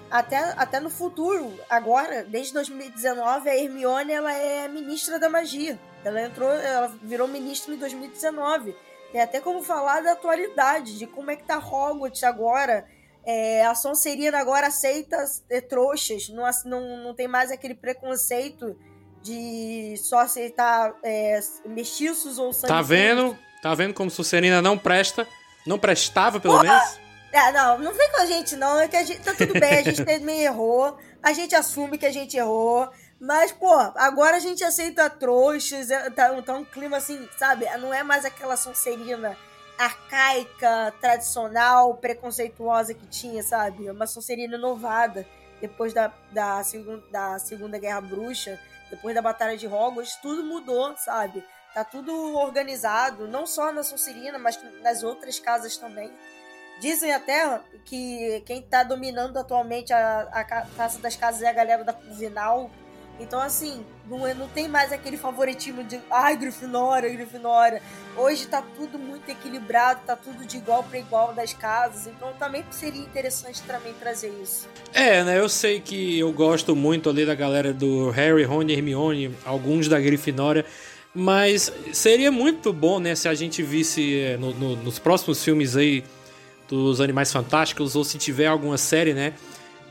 até, até no futuro, agora, desde 2019, a Hermione ela é ministra da magia. Ela entrou, ela virou ministra em 2019. Tem até como falar da atualidade, de como é que tá Hogwarts agora. É, a Sonserina agora aceita é, trouxas, não, não, não tem mais aquele preconceito de só aceitar é, mestiços ou sangue. Tá vendo? Tá vendo como Sonserina não presta? Não prestava, pelo menos? É, não, não vem com a gente, não. É que a gente, tá tudo bem, a gente também errou. A gente assume que a gente errou. Mas, pô, agora a gente aceita trouxas. É, tá, tá um clima assim, sabe? Não é mais aquela Sonserina arcaica, tradicional, preconceituosa que tinha, sabe? É uma Sonserina inovada. Depois da, da, segun, da Segunda Guerra Bruxa, depois da Batalha de Hogwarts, tudo mudou, sabe? Tá tudo organizado, não só na Sonserina, mas nas outras casas também. Dizem até que quem está dominando atualmente a, a Taça das Casas é a galera da Corvinal. Então, assim, não, é, não tem mais aquele favoritismo de ai, Grifinória, Grifinória. Hoje tá tudo muito equilibrado, tá tudo de igual para igual das casas. Então também seria interessante também trazer isso. É, né? Eu sei que eu gosto muito ali da galera do Harry, Rony, Hermione, alguns da Grifinória. Mas seria muito bom, né, se a gente visse é, no, no, nos próximos filmes aí dos Animais Fantásticos, ou se tiver alguma série, né?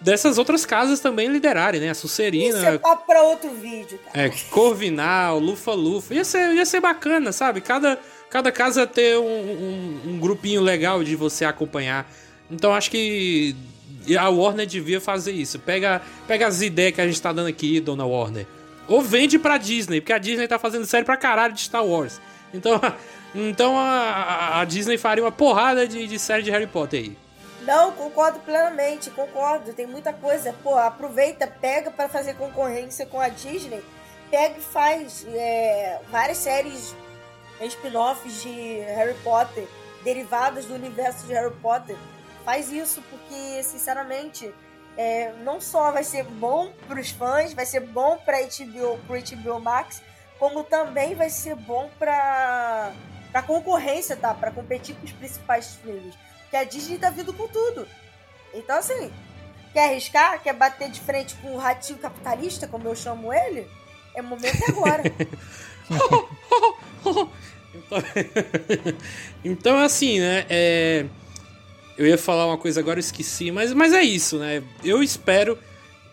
Dessas outras casas também liderarem, né? A Sucerina. Isso é papo pra outro vídeo, cara. É, Corvinal, Lufa-Lufa. Ia ser, ia ser bacana, sabe? Cada, cada casa ter um, um, um grupinho legal de você acompanhar. Então acho que a Warner devia fazer isso. Pega, pega as ideias que a gente tá dando aqui, dona Warner. Ou vende pra Disney, porque a Disney tá fazendo série pra caralho de Star Wars. Então, então a, a Disney faria uma porrada de, de série de Harry Potter aí. Não, concordo plenamente, concordo. Tem muita coisa. Pô, aproveita, pega para fazer concorrência com a Disney. Pega e faz é, várias séries spin-offs de Harry Potter, derivadas do universo de Harry Potter. Faz isso porque, sinceramente, é, não só vai ser bom para os fãs, vai ser bom para HBO, pro HBO Max, como também vai ser bom para para concorrência, tá? Para competir com os principais filmes que a Disney tá vindo com tudo. Então, assim, quer arriscar? Quer bater de frente com o ratinho capitalista, como eu chamo ele? É o momento agora. então, então, assim, né? É... Eu ia falar uma coisa agora, eu esqueci, mas, mas é isso, né? Eu espero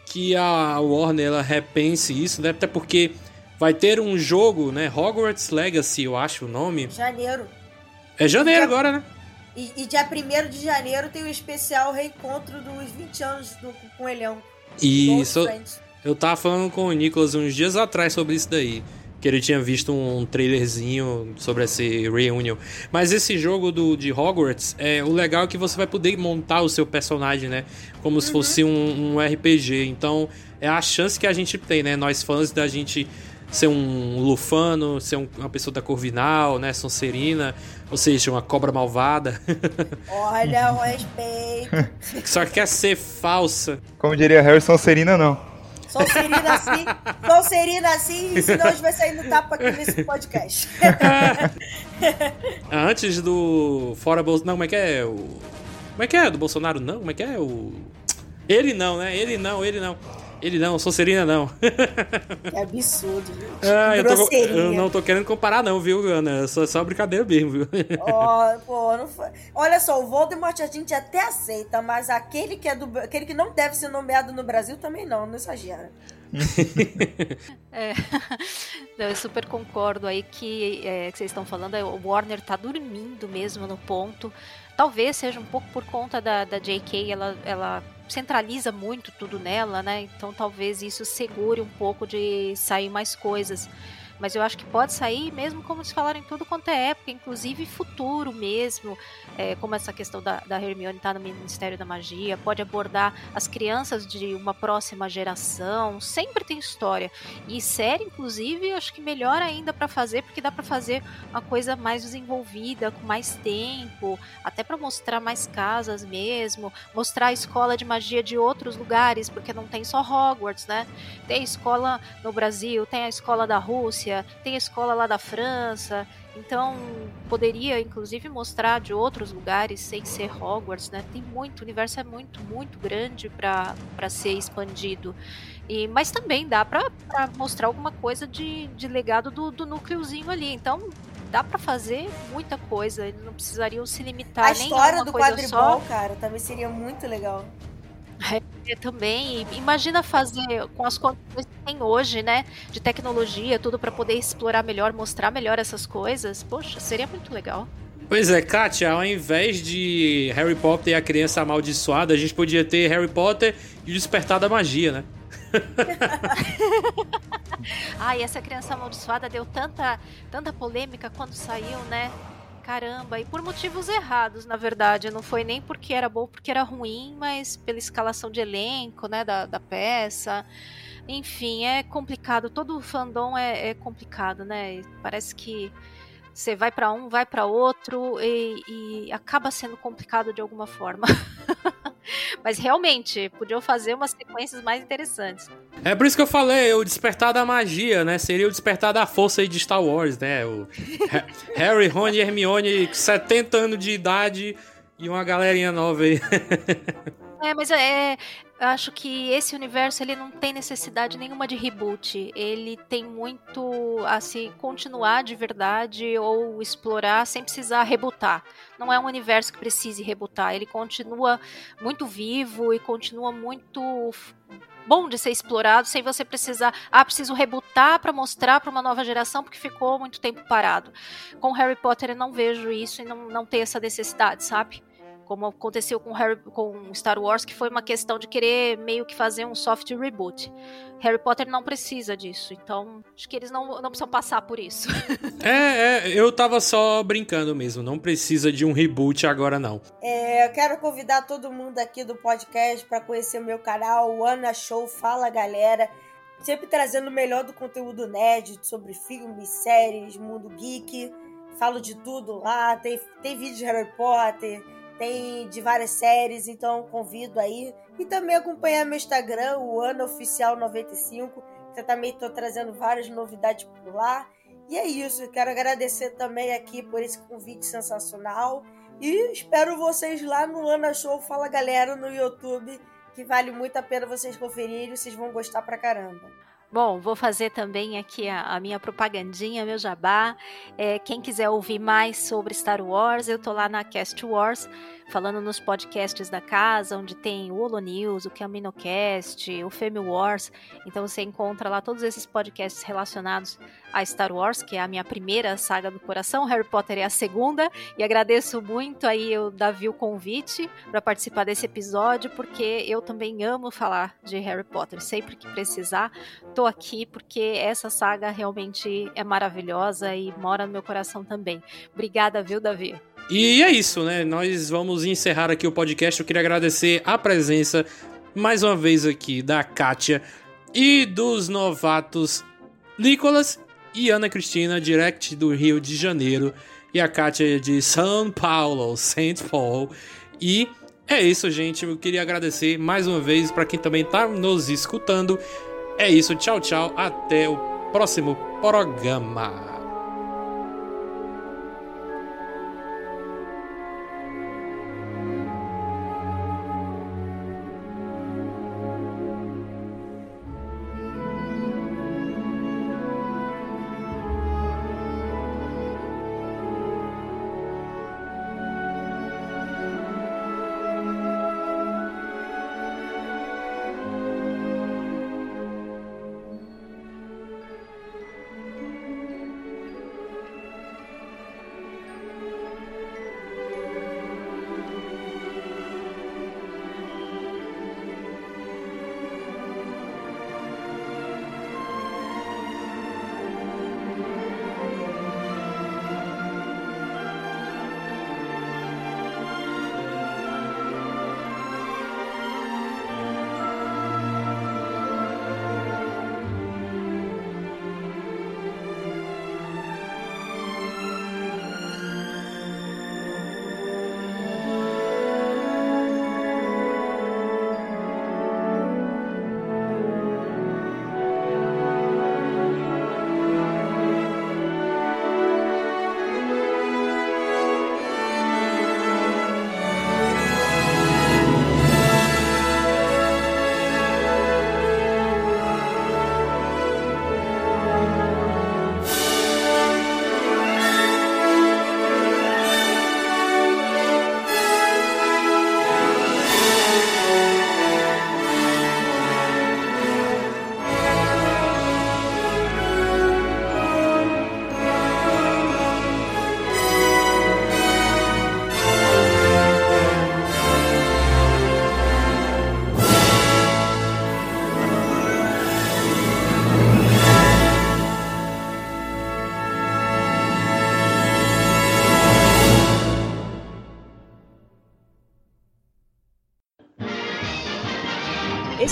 que a Warner ela repense isso, né? Até porque vai ter um jogo, né? Hogwarts Legacy, eu acho o nome. Janeiro. É janeiro agora, né? E, e dia 1 de janeiro tem o especial reencontro dos 20 anos do, com o Elhão. Isso. Eu tava falando com o Nicolas uns dias atrás sobre isso daí. Que ele tinha visto um trailerzinho sobre esse reunion. Mas esse jogo do, de Hogwarts, é, o legal é que você vai poder montar o seu personagem, né? Como uhum. se fosse um, um RPG. Então, é a chance que a gente tem, né? Nós fãs da gente ser um lufano, ser um, uma pessoa da Corvinal, né? Sonserina, ou seja, uma cobra malvada. Olha o respeito. Só que quer ser falsa. Como diria Harry, Sonserina não. Sonserina assim, Sonserina assim, senão a gente vai sair no tapa aqui nesse podcast. Antes do Fora Bolsonaro. Não, como é que é? O... Como é que é? Do Bolsonaro não? Como é que é? O... Ele não, né? Ele não, ele não. Ele não, Sonserina não. Que absurdo. Ah, eu, tô, eu, não tô querendo comparar, não, viu, Ana? Só, só brincadeira mesmo, viu? Oh, pô, não foi. Olha só, o Voldemort a gente até aceita, mas aquele que, é do, aquele que não deve ser nomeado no Brasil também não, não exagera. é, eu super concordo aí que, é, que vocês estão falando, é, o Warner tá dormindo mesmo no ponto. Talvez seja um pouco por conta da, da J.K., ela, ela centraliza muito tudo nela, né? Então talvez isso segure um pouco de sair mais coisas. Mas eu acho que pode sair mesmo como se falarem tudo quanto é época, inclusive futuro mesmo, é, como essa questão da, da Hermione estar tá no Ministério da Magia, pode abordar as crianças de uma próxima geração, sempre tem história. E série, inclusive, acho que melhor ainda para fazer, porque dá para fazer uma coisa mais desenvolvida, com mais tempo, até para mostrar mais casas mesmo, mostrar a escola de magia de outros lugares, porque não tem só Hogwarts, né? Tem escola no Brasil, tem a escola da Rússia, tem a escola lá da França, então, poderia inclusive mostrar de outros lugares sem ser Hogwarts, né? Tem muito, o universo é muito, muito grande para ser expandido. E, mas também dá para mostrar alguma coisa de, de legado do, do núcleozinho ali. Então, dá para fazer muita coisa. Eles não precisariam se limitar a nem a uma coisa só. A história do quadribol, cara, também seria muito legal. É, também. Imagina fazer com as condições que tem hoje, né? De tecnologia, tudo para poder explorar melhor, mostrar melhor essas coisas. Poxa, seria muito legal. Pois é, Kátia, ao invés de Harry Potter e a criança amaldiçoada, a gente podia ter Harry Potter e o despertar da magia, né? Ai, essa criança amaldiçoada deu tanta, tanta polêmica quando saiu, né? Caramba, e por motivos errados, na verdade. Não foi nem porque era bom, porque era ruim, mas pela escalação de elenco, né, da, da peça. Enfim, é complicado. Todo fandom é, é complicado, né? Parece que você vai para um, vai para outro e, e, acaba sendo complicado de alguma forma. Mas realmente, podiam fazer umas sequências mais interessantes. É por isso que eu falei, o despertar da magia, né? Seria o despertar da força aí de Star Wars, né? O Harry, Ron e Hermione, 70 anos de idade e uma galerinha nova aí. É, mas é, acho que esse universo ele não tem necessidade nenhuma de reboot. Ele tem muito a se continuar de verdade ou explorar sem precisar rebootar. Não é um universo que precise rebootar. Ele continua muito vivo e continua muito bom de ser explorado sem você precisar, ah, preciso rebootar para mostrar para uma nova geração porque ficou muito tempo parado. Com Harry Potter eu não vejo isso e não, não tem essa necessidade, sabe? Como aconteceu com, Harry, com Star Wars, que foi uma questão de querer meio que fazer um soft reboot. Harry Potter não precisa disso, então acho que eles não, não precisam passar por isso. é, é, eu tava só brincando mesmo, não precisa de um reboot agora não. É, eu quero convidar todo mundo aqui do podcast para conhecer o meu canal, o Ana Show Fala Galera. Sempre trazendo o melhor do conteúdo nerd sobre filmes, séries, mundo geek. Falo de tudo lá, tem, tem vídeo de Harry Potter, tem de várias séries, então convido aí. E também acompanhar meu Instagram, o Ano Oficial 95, que eu também estou trazendo várias novidades por lá. E é isso, quero agradecer também aqui por esse convite sensacional. E espero vocês lá no Ana Show Fala Galera no YouTube, que vale muito a pena vocês conferirem, vocês vão gostar pra caramba. Bom, vou fazer também aqui a, a minha propagandinha, meu jabá. É, quem quiser ouvir mais sobre Star Wars, eu tô lá na Cast Wars falando nos podcasts da casa, onde tem o Holo News, o Caminocast, o Femi Wars. Então você encontra lá todos esses podcasts relacionados a Star Wars, que é a minha primeira saga do coração. Harry Potter é a segunda. E agradeço muito aí o Davi o convite para participar desse episódio, porque eu também amo falar de Harry Potter. Sempre que precisar, tô aqui porque essa saga realmente é maravilhosa e mora no meu coração também. Obrigada, viu, Davi? E é isso, né? Nós vamos encerrar aqui o podcast. Eu queria agradecer a presença mais uma vez aqui da Kátia e dos novatos Nicolas e Ana Cristina, direct do Rio de Janeiro, e a Kátia de São Paulo, St. Paul. E é isso, gente. Eu queria agradecer mais uma vez para quem também está nos escutando. É isso, tchau, tchau. Até o próximo programa.